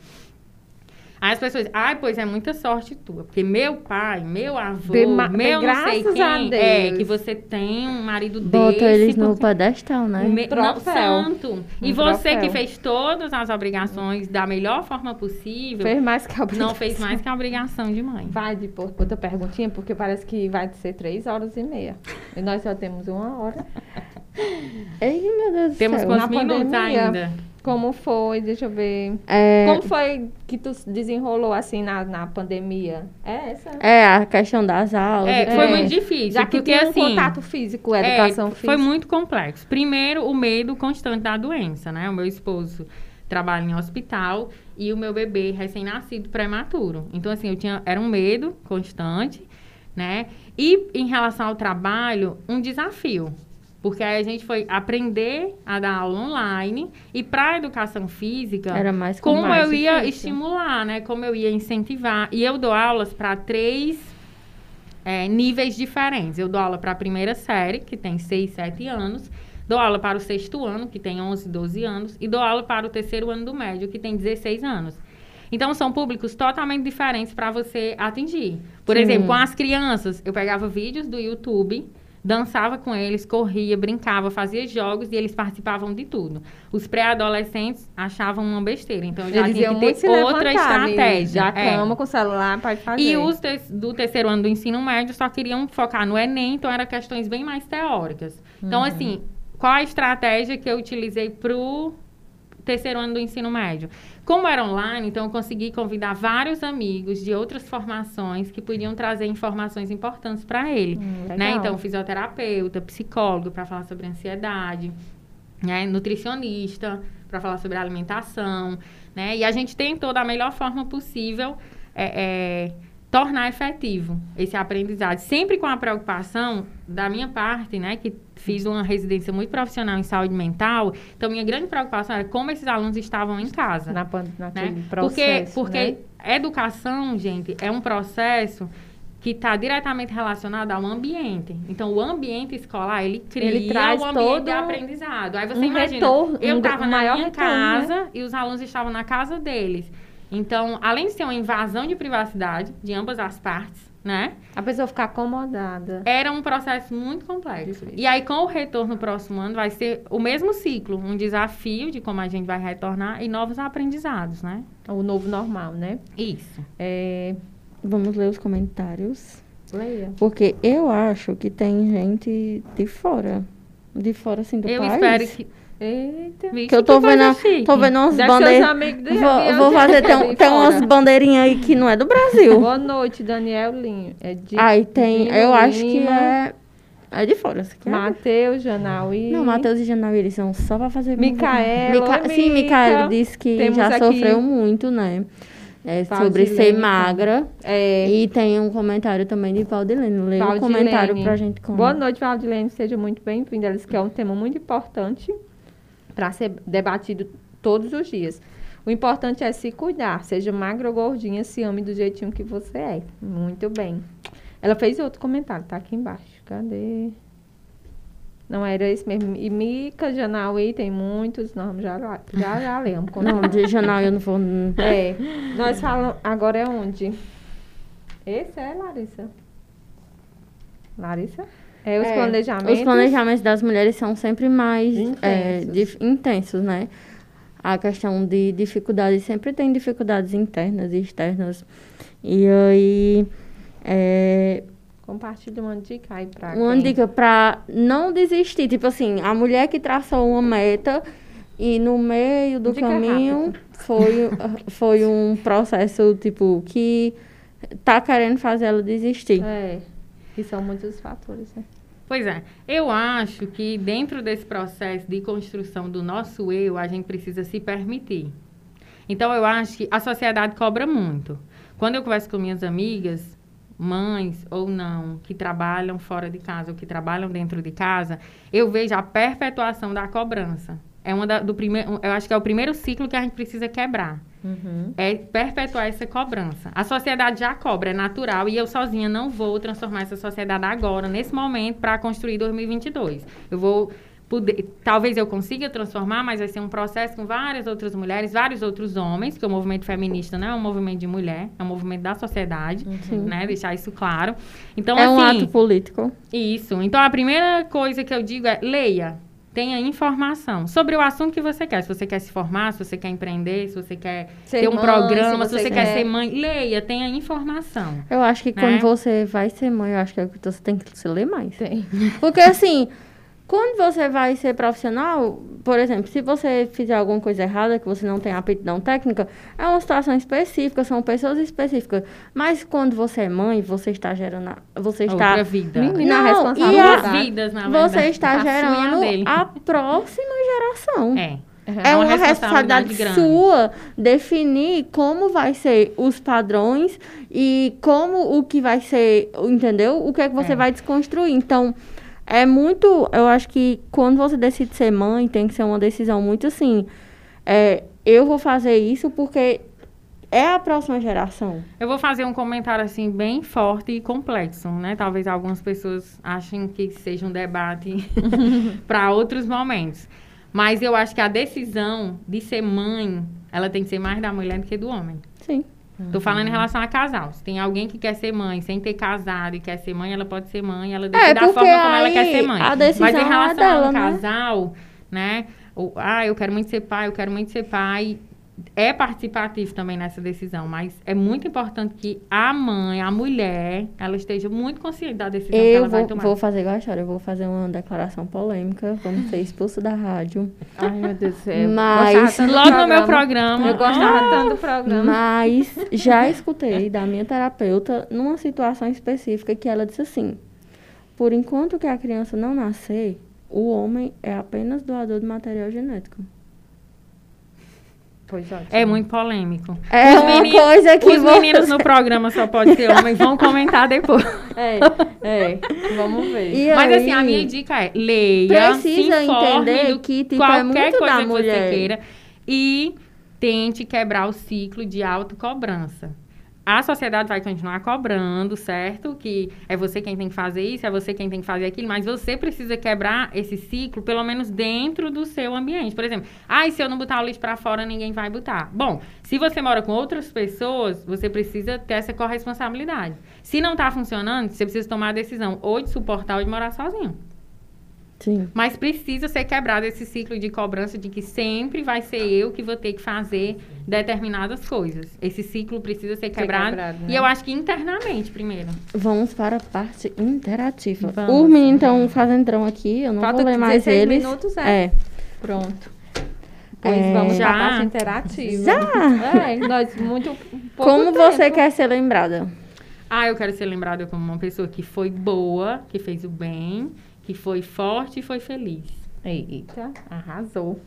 Aí as pessoas, ai, pois é muita sorte tua. Porque meu pai, meu avô, meu não sei quem, é que você tem um marido Bota desse. eles no porque- pedestal, né? um me- não, santo. E Um você troféu. que fez todas as obrigações da melhor forma possível, Fez mais que a obrigação. não fez mais que a obrigação de mãe. Vai de pôr outra perguntinha, porque parece que vai ser três horas e meia. E nós só temos uma hora. Ei, meu Deus do Temos céu. quantos Na minutos pandemia. ainda? Como foi? Deixa eu ver. É, Como foi que tu se desenrolou assim na, na pandemia? É essa? é, a questão das aulas. É, foi tudo. muito difícil. Já que porque, tem um assim, contato físico, É, educação física. Foi muito complexo. Primeiro, o medo constante da doença, né? O meu esposo trabalha em hospital e o meu bebê recém-nascido prematuro. Então, assim, eu tinha era um medo constante, né? E em relação ao trabalho, um desafio. Porque aí a gente foi aprender a dar aula online e para a educação física, Era mais como mais eu ia difícil. estimular, né? Como eu ia incentivar. E eu dou aulas para três é, níveis diferentes. Eu dou aula para a primeira série, que tem 6, 7 anos. Dou aula para o sexto ano, que tem 11, 12 anos. E dou aula para o terceiro ano do médio, que tem 16 anos. Então, são públicos totalmente diferentes para você atingir. Por Sim. exemplo, com as crianças, eu pegava vídeos do YouTube, dançava com eles, corria, brincava, fazia jogos e eles participavam de tudo. Os pré-adolescentes achavam uma besteira. Então, já Eles tinha que ter outra levantar estratégia. Da É. cama com o celular para fazer. E os te- do terceiro ano do ensino médio só queriam focar no Enem, então eram questões bem mais teóricas. Então, Uhum. assim, qual a estratégia que eu utilizei pro terceiro ano do ensino médio? Como era online, então eu consegui convidar vários amigos de outras formações que podiam trazer informações importantes para ele. Hum, né? Então, fisioterapeuta, psicólogo para falar sobre ansiedade, né? nutricionista para falar sobre alimentação, né? E a gente tentou da melhor forma possível é, é, tornar efetivo esse aprendizado, sempre com a preocupação da minha parte, né? Que fiz uma residência muito profissional em saúde mental, então minha grande preocupação era como esses alunos estavam em casa Na, naquele né? processo, porque né? porque educação, gente, é um processo que está diretamente relacionado ao ambiente. Então, o ambiente escolar, ele cria Ele traz o ambiente todo de aprendizado. Aí você um imagina, retorno, eu um estava na maior minha retorno, né? casa e os alunos estavam na casa deles. Então, além de ser uma invasão de privacidade de ambas as partes, né? A pessoa ficar acomodada. Era um processo muito complexo. Difícil. E aí, com o retorno no próximo ano, vai ser o mesmo ciclo. Um desafio de como a gente vai retornar e novos aprendizados, né? O novo normal, né? Isso. É... Vamos ler os comentários. Leia. Porque eu acho que tem gente de fora. De fora, assim, do Eu país. espero que. Eita. Vixe, Que eu tô vendo, tô vendo umas de Vou, vou fazer, tem, de tem umas bandeirinhas aí que não é do Brasil. Boa noite, Daniel Linho. É de Aí tem, eu acho que Lima, é. É de fora. Você quer? Matheus, Janauí. Não, Matheus e Janaí, eles são só pra fazer. Micaela, oi, Sim, Mica. Micaela disse que Temos já aqui- sofreu muito, né? É, sobre ser magra. É, E tem um comentário também de Valdilene. Lê o Valdilene. comentário pra gente como. Boa noite, Valdilene. Seja muito bem-vinda. Ela disse que é um tema muito importante para ser debatido todos os dias. O importante é se cuidar. Seja magra ou gordinha, se ame do jeitinho que você é. Muito bem. Ela fez outro comentário, tá aqui embaixo. Cadê? Não era esse mesmo. E Mica, Janauí, tem muitos nomes. Já, já, já lemos. Não, de Janal eu não vou. É. Nós falamos. Agora é onde? Esse é, Larissa? Larissa? É os É, planejamentos. Os planejamentos das mulheres são sempre mais é, Intensos. intensos, né? A questão de dificuldades, sempre tem dificuldades internas e externas. E aí, é, Compartilha uma dica aí pra uma quem... dica pra não desistir. Tipo assim, a mulher que traçou uma meta e no meio do Dica caminho foi, foi um processo, tipo, que tá querendo fazer ela desistir. É, que são muitos fatores, né? Pois é, eu acho que dentro desse processo de construção do nosso eu, a gente precisa se permitir. Então, eu acho que a sociedade cobra muito. Quando eu converso com minhas amigas, mães ou não, que trabalham fora de casa ou que trabalham dentro de casa, eu vejo a perpetuação da cobrança. É uma da, do primeiro, eu acho que é o primeiro ciclo que a gente precisa quebrar Uhum. é perpetuar essa cobrança. A sociedade já cobra, é natural, e eu sozinha não vou transformar essa sociedade agora, nesse momento, para construir 2022. Eu vou poder, talvez eu consiga transformar, mas vai ser um processo com várias outras mulheres, vários outros homens, porque o movimento feminista não é um movimento de mulher, é um movimento da sociedade, né? Deixar isso claro. Então, é assim, um ato político. isso. Então, a primeira coisa que eu digo é leia. Tenha informação sobre o assunto que você quer. Se você quer se formar, se você quer empreender, se você quer Ser ter um mãe, programa, se se você, você quer... quer- ser mãe, leia, tenha informação. Eu acho que Né? quando você vai ser mãe, eu acho que você tem que se ler mais. Tem. Porque assim, quando você vai ser profissional, por exemplo, se você fizer alguma coisa errada, que você não tem aptidão técnica, é uma situação específica, são pessoas específicas. Mas quando você é mãe, você está gerando. a- Você está. Outra vida. Menina, a Não, responsabilidade. e a- vidas, na verdade. Você está A gerando a próxima geração. É. É uma uma responsabilidade responsabilidade grande. sua definir como vai ser os padrões e como o que vai ser, entendeu? O que é que você É. vai desconstruir. Então, é muito. Eu acho que quando você decide ser mãe, tem que ser uma decisão muito assim. é, eu vou fazer isso porque é a próxima geração. Eu vou fazer um comentário assim bem forte e complexo, né? Talvez algumas pessoas achem que seja um debate para outros momentos. Mas eu acho que a decisão de ser mãe, ela tem que ser mais da mulher do que do homem. Sim. Tô falando em relação a casal. Se tem alguém que quer ser mãe sem ter casado e quer ser mãe, ela pode ser mãe, ela decide da porque forma como ela quer ser mãe. Mas em é relação dela, a um né? casal, né? Ou, ah, eu quero muito ser pai, eu quero muito ser pai. É participativo também nessa decisão, mas é muito importante que a mãe, a mulher, ela esteja muito consciente da decisão que Eu ela vai vou, tomar. vou fazer igual a história, eu vou fazer uma declaração polêmica, vamos ser expulso da rádio. Ai, meu Deus do céu. Mas- Logo no meu programa. Eu gostava tanto do programa. Mas já escutei da minha terapeuta numa situação específica que ela disse assim: por enquanto que a criança não nascer, o homem é apenas doador de material genético. Pois ótimo. É muito polêmico. É Os uma meninos- coisa que Os você... meninos no programa só pode ser homem, vão comentar depois. É, é. Vamos ver. E Mas assim, a aí, minha dica é leia, Precisa entender que, tipo, é qualquer muito coisa da que mulher. você queira e tente quebrar o ciclo de autocobrança. A sociedade vai continuar cobrando, certo? Que é você quem tem que fazer isso, é você quem tem que fazer aquilo, mas você precisa quebrar esse ciclo, pelo menos dentro do seu ambiente. Por exemplo, ah, se eu não botar o lixo para fora, ninguém vai botar. Bom, se você mora com outras pessoas, você precisa ter essa corresponsabilidade. Se não tá funcionando, você precisa tomar a decisão ou de suportar ou de morar sozinho. Sim. Mas precisa ser quebrado esse ciclo de cobrança de que sempre vai ser eu que vou ter que fazer determinadas coisas. Esse ciclo precisa ser quebrado. quebrado, né? E eu acho que internamente primeiro. Vamos para a parte interativa. Vamos. Os meninos estão fazendo drão aqui, eu não Falta vou ler mais 16 eles. minutos, é. é. Pronto. Pois É. vamos Já? para a parte interativa. Já? É, nós muito pouco Como você tempo. quer ser lembrada? Ah, eu quero ser lembrada como uma pessoa que foi boa, que fez o bem, que foi forte e foi feliz. Eita, arrasou.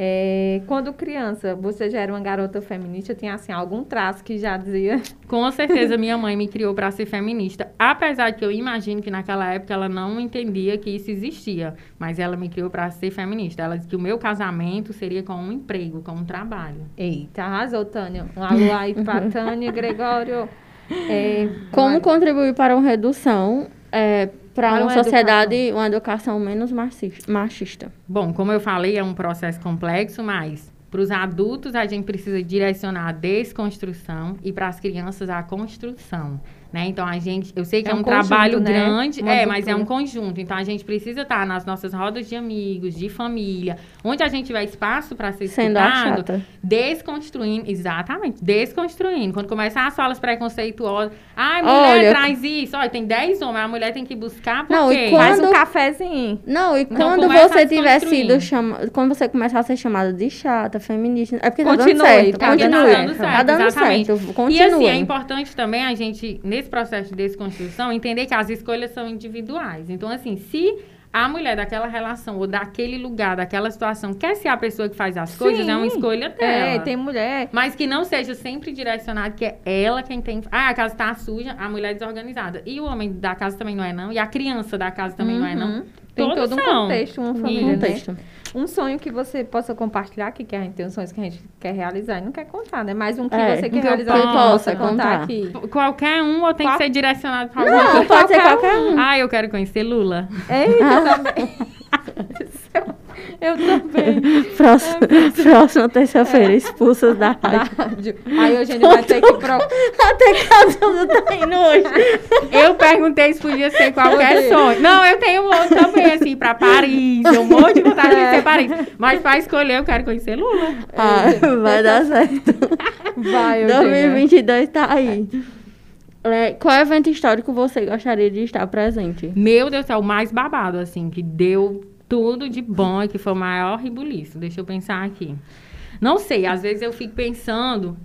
É, quando criança, você já era uma garota feminista, tinha assim algum traço que já dizia. Com certeza minha mãe me criou para ser feminista, apesar de que eu imagino que naquela época ela não entendia que isso existia, mas ela me criou para ser feminista. Ela disse que o meu casamento seria com um emprego, com um trabalho. Eita, arrasou, Tânia. Um alô aí pra Tânia Gregório. É, Como mas- contribuir para uma redução, é, para uma uma sociedade, uma educação menos machista? Bom, como eu falei, é um processo complexo, mas para os adultos a gente precisa direcionar a desconstrução e para as crianças a construção. Né? Então a gente, eu sei que É é, um um, trabalho conjunto, né? grande, Uma é, mas é um conjunto. Então a gente precisa estar nas nossas rodas de amigos, de família, onde a gente tiver espaço para ser Sendo a escutado, chata. desconstruindo, exatamente, desconstruindo. Quando começar as falas preconceituosas, ai, mulher Olha, traz isso, olha, tem 10 homens, a mulher tem que buscar por Não, e quê? quando- Faz um cafezinho. Não, e Então, quando começa você tiver sido chamada, quando você começar a ser chamada de chata, feminista, é porque tá dando Continue, certo, tá continue. dando certo, Tá dando exatamente. certo, E continue. assim, é importante também a gente, nesse processo de desconstrução, entender que as escolhas são individuais. Então, assim, se a mulher daquela relação ou daquele lugar, daquela situação, quer ser a pessoa que faz as coisas, é uma escolha dela. É, tem mulher. Mas que não seja sempre direcionado que é ela quem tem. Ah, a casa tá suja, a mulher é desorganizada. E o homem da casa também não é, não. E a criança da casa também não é, não. Uhum. Tem Todos todo um são. contexto, uma família, né? contexto. Um sonho que você possa compartilhar aqui, que a gente tem uns sonhos que a gente quer realizar e não quer contar, né? Mais um que É, você um quer que eu realizar e possa contar contar. aqui. Qualquer um ou tem Qual- que ser direcionado para alguma Não, pode ser qualquer um. Ah, eu quero conhecer Lula. Eita, também. Eu também. Próxima, próxima terça-feira, expulsas da rádio. Rádio. Aí hoje a gente vai ter que pro... Até que a Duda tá indo hoje. Eu perguntei se podia ser qualquer sonho. Não, eu tenho um outro também, assim, pra Paris. Um monte de vontade de conhecer Paris. Mas pra escolher, eu quero conhecer Lula. Ah, vai dar certo. Vai, Eugênia. 2022 tá aí. É, qual evento histórico você gostaria de estar presente? Meu Deus do céu, o mais babado, assim, que deu tudo de bom e que foi o maior ribuliço. Deixa eu pensar aqui. Não sei, às vezes eu fico pensando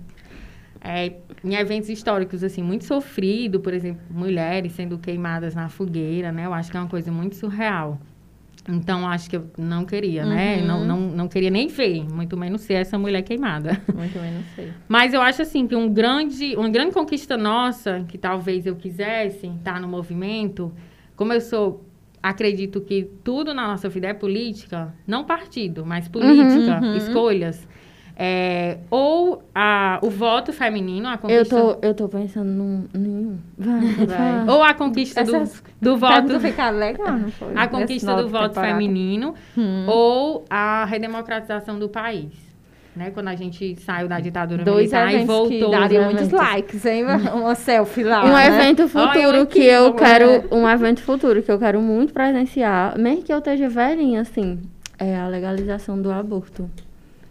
é, em eventos históricos, assim, muito sofrido, por exemplo, mulheres sendo queimadas na fogueira, né? Eu acho que é uma coisa muito surreal. Então, acho que eu não queria, né? Uhum. Não, não, não queria nem ver, muito menos ser essa mulher queimada. Muito não sei. Mas eu acho assim que um grande, uma grande conquista nossa, que talvez eu quisesse estar no movimento, como eu sou, acredito que tudo na nossa vida é política, não partido, mas política, uhum. escolhas. É, ou a, o voto feminino, a Eu conquista. tô, eu tô pensando num. nenhum. Vai, vai. Ou a conquista do, Essas do Voto voto. ficar legal, não foi? A conquista do voto temporada. feminino Hum. ou a redemocratização do país. Né? Quando a gente saiu da ditadura Dois militar e eventos que voltou. dariam eventos. muitos likes, hein? Uma selfie lá, Um né? evento futuro eu que aqui, eu quero. ver. Um evento futuro que eu quero muito presenciar, mesmo que eu esteja velhinha, assim, é a legalização do aborto.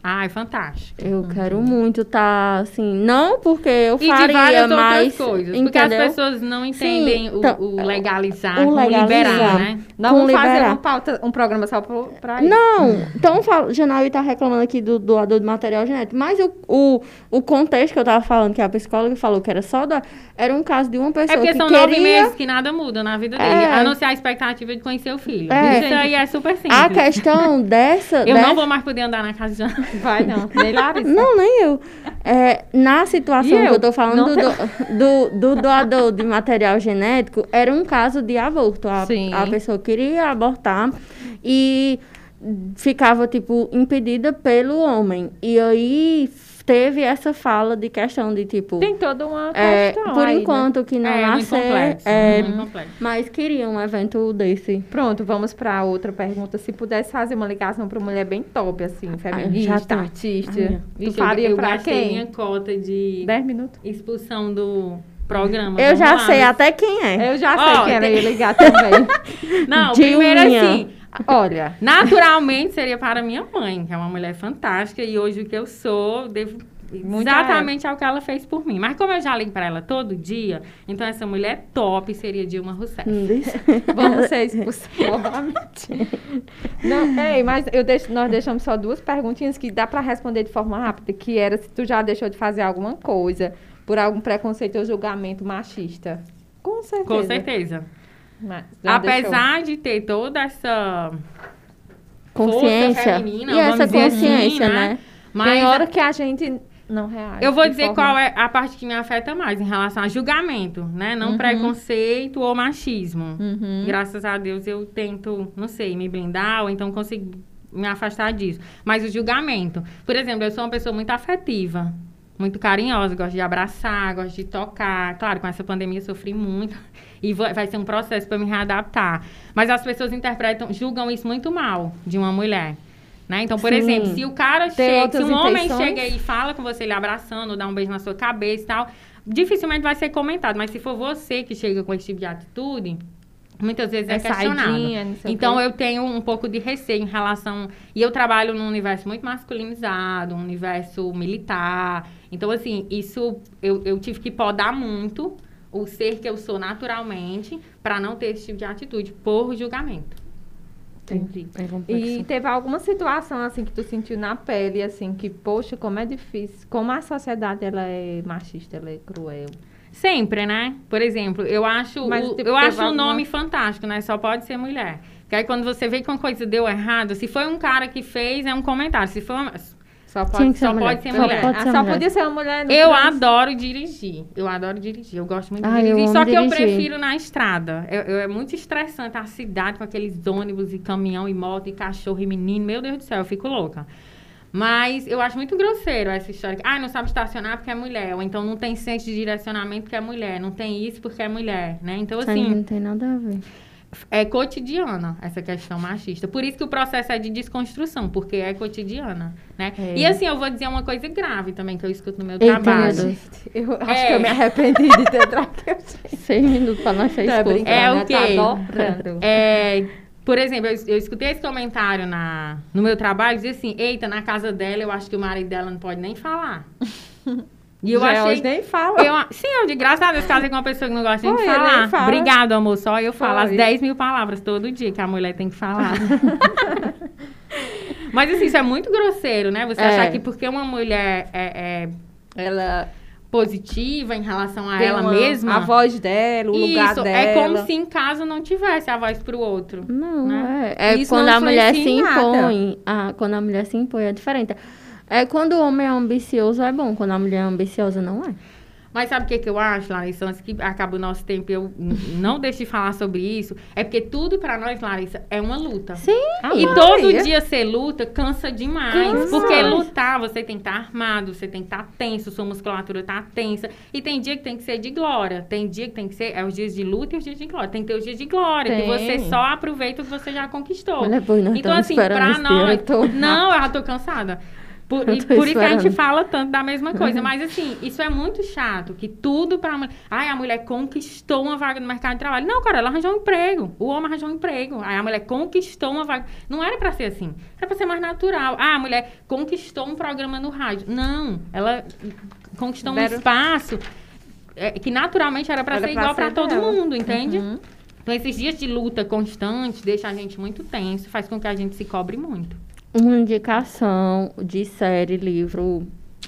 Ai, fantástico. Eu quero muito estar, assim, não porque eu E faria, de várias mas. outras coisas. Porque as entendeu? pessoas não entendem o, então, o legalizar, o como legalizar. liberar, né? Com vamos fazer liberar. uma pauta, um programa só pra isso. Não, então fala, Janaí tá reclamando aqui do doador de material genético, mas o, o, o contexto que eu tava falando, que a psicóloga falou que era só da. Era um caso de uma pessoa É porque que são queria. nove meses que nada muda na vida dele. É. A não ser a expectativa de conhecer o filho. É. Isso aí é super simples. A questão dessa. Eu dessa... não vou mais poder andar na casa de Jana. Vai não, nem Larissa. Não, nem eu. É, na situação que eu? tô falando do, do, do doador de material genético, era um caso de aborto. A, Sim. a pessoa queria abortar e ficava, tipo, impedida pelo homem. E aí teve essa fala de questão de, tipo, Tem toda uma é, questão por aí, né? enquanto que não é nascer, complexo. é, complexo. mas queria um evento desse. Pronto, vamos pra outra pergunta. Se pudesse fazer uma ligação pra mulher bem top, assim, feminista, já tá. artista, Ai, tu Vixe, faria gastei quem? minha cota de Dez minutos? expulsão do programa. Eu já lá, sei até quem é. Eu já sei Ó, que ela tem- ia ligar também. Não, De primeiro assim, Olha, naturalmente seria para minha mãe, que é uma mulher fantástica, e hoje o que eu sou, devo Muito exatamente ao que ela fez por mim. Mas como eu já ligo para ela todo dia, então essa mulher top seria Dilma Rousseff. Hum, vamos ser expulsos novamente. Não, ei, mas eu deixo, nós deixamos só duas perguntinhas que dá pra responder de forma rápida, que era se tu já deixou de fazer alguma coisa por algum preconceito ou julgamento machista. Com certeza. Com certeza. Apesar de ter toda essa Consciência. força feminina, e essa assim, consciência, né? né? deixou. Mas Tem hora que a gente não reage. Eu vou dizer forma- qual é a parte que me afeta mais em relação a julgamento, né? Não Uhum. preconceito ou machismo. Uhum. Graças a Deus eu tento, não sei, me blindar ou então consigo me afastar disso. Mas o julgamento. Por exemplo, eu sou uma pessoa muito afetiva, muito carinhosa, gosto de abraçar, gosto de tocar. Claro, com essa pandemia eu sofri muito e vai vai ser um processo para me readaptar. Mas as pessoas interpretam, julgam isso muito mal de uma mulher. Né? Então, por Sim. exemplo, se o cara Tem chega, se um homem intenções? chega e fala com você, ele abraçando, dá um beijo na sua cabeça e tal, dificilmente vai ser comentado. Mas se for você que chega com esse tipo de atitude, muitas vezes é, É questionado. saidinha, Então eu tenho um pouco de receio em relação. E eu trabalho num universo muito masculinizado, um universo militar. Então, assim, isso eu, eu tive que podar muito o ser que eu sou naturalmente para não ter esse tipo de atitude por julgamento. Entendi. É. E teve alguma situação assim que tu sentiu na pele, assim, que, poxa, como é difícil, como a sociedade ela é machista, ela é cruel. Sempre, né? Por exemplo, eu acho, Mas, o, tipo, eu acho o alguma- nome fantástico, né? Só pode ser mulher. Porque aí quando você vê que uma coisa deu errado, se foi um cara que fez, é um comentário. Se foi uma... Só pode, ser só mulher. pode ser Só mulher. pode Ah, ser só mulher. podia ser uma mulher no Eu trânsito. adoro dirigir. Eu adoro dirigir. Eu gosto muito de Ah, eu dirigir. Só que eu dirigir. prefiro na estrada. Eu- eu- é muito estressante a cidade com aqueles ônibus e caminhão e moto e cachorro e menino. Meu Deus do céu, eu fico louca. Mas eu acho muito grosseiro essa história. Ah, não sabe estacionar porque é mulher. Ou então não tem senso de direcionamento porque é mulher. Não tem isso porque é mulher, né? Então, assim, aí não tem nada a ver. É cotidiana essa questão machista. Por isso que o processo é de desconstrução, porque é cotidiana, né? É. E assim, eu vou dizer uma coisa grave também que eu escuto no meu Eita, trabalho. meu. Eu acho É. que eu me arrependi de ter trazido. Seis minutos pra nós ser Tá brincando, É o né? quê? Tá adorando. É, por exemplo, eu, eu escutei esse comentário na, no meu trabalho, dizia assim, eita, na casa dela, eu acho que o marido dela não pode nem falar. E eu Já achei... nem fala. Eu, sim, eu de graças a Deus casei com uma pessoa que não gosta de falar. fala. Obrigado, amor. Só eu falo as Foi. 10 mil palavras todo dia que a mulher tem que falar. Mas assim, isso é muito grosseiro, né? Você É. achar que porque uma mulher é, é Ela positiva em relação a tem ela uma- mesma. A voz dela, o lugar isso, dela. é como se em casa não tivesse a voz pro outro. Não, né? é, é Isso quando a mulher se impõe. Ah, quando a mulher se impõe é diferente. É quando o homem é ambicioso é bom, quando a mulher é ambiciosa não é. Mas sabe o que, que eu acho, Larissa? Antes que acabe o nosso tempo, eu não deixo de falar sobre isso. É porque tudo pra nós, Larissa, é uma luta. Sim. E Ah, todo Maria. dia ser luta cansa demais. Cansa. Porque lutar, você tem que estar armado, você tem que estar tenso, sua musculatura tá tensa. E tem dia que tem que ser de glória. Tem dia que tem que ser. É os dias de luta e os dias de glória. Tem que ter os dias de glória, que Tem. você só aproveita o que você já conquistou. Olha, pois nós então, assim, pra nós. Não, eu já tô cansada. Por, e por isso que a gente fala tanto da mesma coisa. Mas, assim, isso é muito chato. Que tudo pra mulher. Ai, a mulher conquistou uma vaga no mercado de trabalho. Não, cara, ela arranjou um emprego. O homem arranjou um emprego. Aí a mulher conquistou uma vaga. Não era pra ser assim. Era pra ser mais natural. Ah, a mulher conquistou um programa no rádio. Não. Ela conquistou um Deram- espaço é, que naturalmente era pra Era ser pra igual pra ser todo dela. mundo, entende? Uhum. Então, esses dias de luta constante deixa a gente muito tenso, faz com que a gente se cobre muito. Uma indicação de série, livro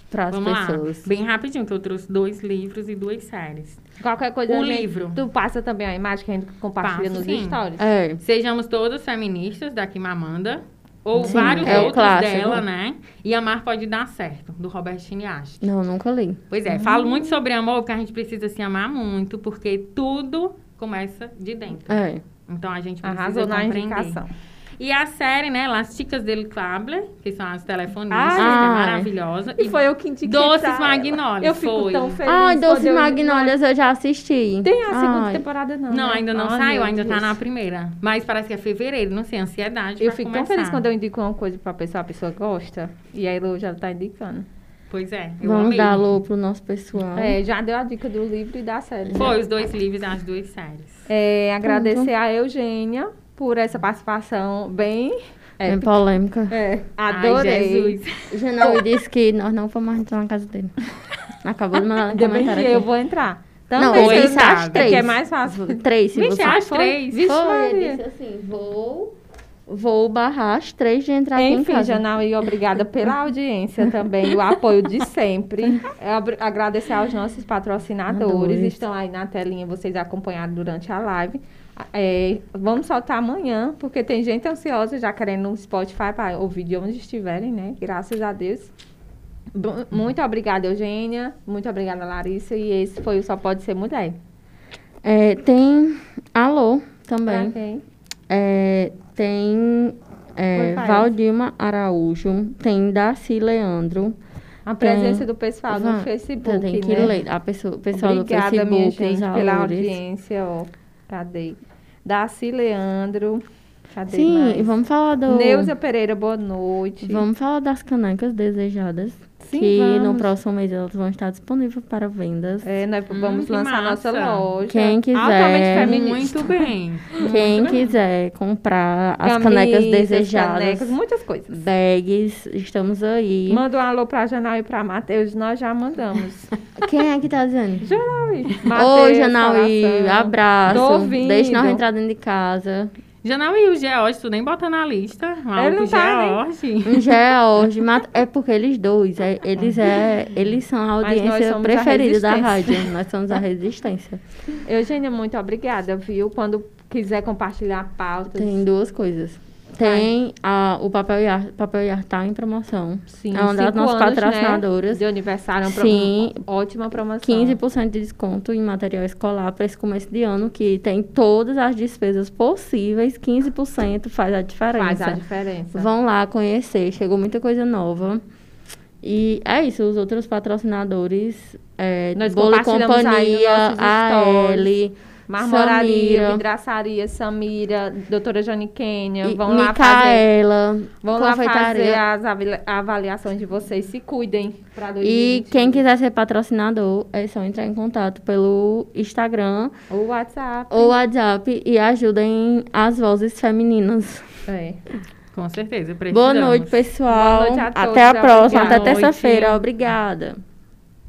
para as pessoas. lá, bem rapidinho, que eu trouxe dois livros e duas séries. Qualquer coisa. O gente- livro. Tu passa também a imagem que a gente compartilha Passo, nos sim. stories. É. Sejamos todas feministas, da Kimamanda, ou Sim, vários é outros dela, né? E Amar Pode Dar Certo, do Robertine Ash. Não, nunca li. Pois é, falo muito sobre amor, porque a gente precisa se amar muito, porque tudo começa de dentro. É. Então a gente precisa Arrasou na compreender. indicação. E a série, né, Las Chicas del Cable, que são as telefonistas, que é maravilhosa. E foi eu que indiquei Doces. Magnólias, Eu fico foi. tão feliz. Ai, quando Doce eu- Magnólias eu já assisti. Tem a segunda Ai. temporada, não. Não, né? ainda não Ai, saiu, ainda tá Deus. na primeira. Mas parece que é fevereiro, não sei, ansiedade Eu pra fico começar. tão feliz quando eu indico uma coisa pra pessoa, a pessoa gosta. E aí ela já tá indicando. Pois é, eu Vamos amei. dar alô pro nosso pessoal. É, já deu a dica do livro e da série. né? Foi os dois livros e as duas séries. É, agradecer a Eugênia por essa participação bem. É, Bem polêmica. é, adorei. Jesus. O Genal disse que nós não vamos mais entrar na casa dele. Acabou de mandar um comentário aqui. eu vou entrar. Não, Também, ele você disse tá- às três. Que é mais fácil. Três, se Vixe, você... três. Vixe, Foi, Maria. ele disse assim, vou... Vou barrar as três de entrar aqui em Enfim, casa. Janaí, obrigada pela audiência também, o apoio de sempre. Agradecer aos nossos patrocinadores, Adores. estão aí na telinha, vocês acompanharam durante a live. É, vamos soltar amanhã, porque tem gente ansiosa já querendo no Spotify para ouvir de onde estiverem, né? Graças a Deus. Bu- Muito obrigada, Eugênia. Muito obrigada, Larissa. E esse foi o Só Pode Ser Mulher. É, tem alô também. É, tem é. Valdilma Araújo, tem Darcy Leandro. A Tem- presença do pessoal no Facebook, tem que né? ler. A pessoa, o pessoal Obrigada, do Facebook, minha os gente, pela audiência, ó. Cadê? Daci Leandro. Cadê Sim, mais? e vamos falar do. Neuza Pereira, boa noite. Vamos falar das canecas desejadas. Sim, que no vamos. próximo mês elas vão estar disponíveis para vendas. É, nós Hum, vamos lançar nossa massa. loja. Quem quiser. Altamente feminista. Muito bem. Quem Muito bem. quiser comprar as Camisas, canecas desejadas, canecas, muitas coisas. bags, estamos aí. Manda um alô pra Janal e pra Matheus, nós já mandamos. Quem é que tá dizendo? Janauí. Oi, coração. abraço. Deixe nós entrar dentro de casa. Janel e o George, tu nem bota na lista. Ele Maluco não tá, George. Um George, é porque eles dois, é- eles, é, eles são a Mas audiência somos a preferida da rádio. Nós somos a resistência. Eugênia, muito obrigada, viu? Quando quiser compartilhar pautas. Tem duas coisas. Tem a, o papel Iar, papel Iar tá em promoção. Sim, é uma das nossas anos, patrocinadoras. Né, de aniversário, é uma Sim. ótima promoção. 15% de desconto em material escolar para esse começo de ano, que tem todas as despesas possíveis. 15% faz a diferença. Faz a diferença. Vão lá conhecer, chegou muita coisa nova. E é isso, os outros patrocinadores, é, Nós Bolo e Companhia, AL, Marmoraria, Samira. vidraçaria, Samira, doutora Jane Kênia, E vão lá fazer, Micaela, vão lá fazer as avali- avaliações de vocês. Se cuidem para E quem quiser ser patrocinador, é só entrar em contato pelo Instagram O WhatsApp. ou WhatsApp e ajudem as vozes femininas. É. Com certeza, Boa precisamos. noite, pessoal. Boa noite a todos, Até a próxima, até obrigada. terça-feira. Obrigada.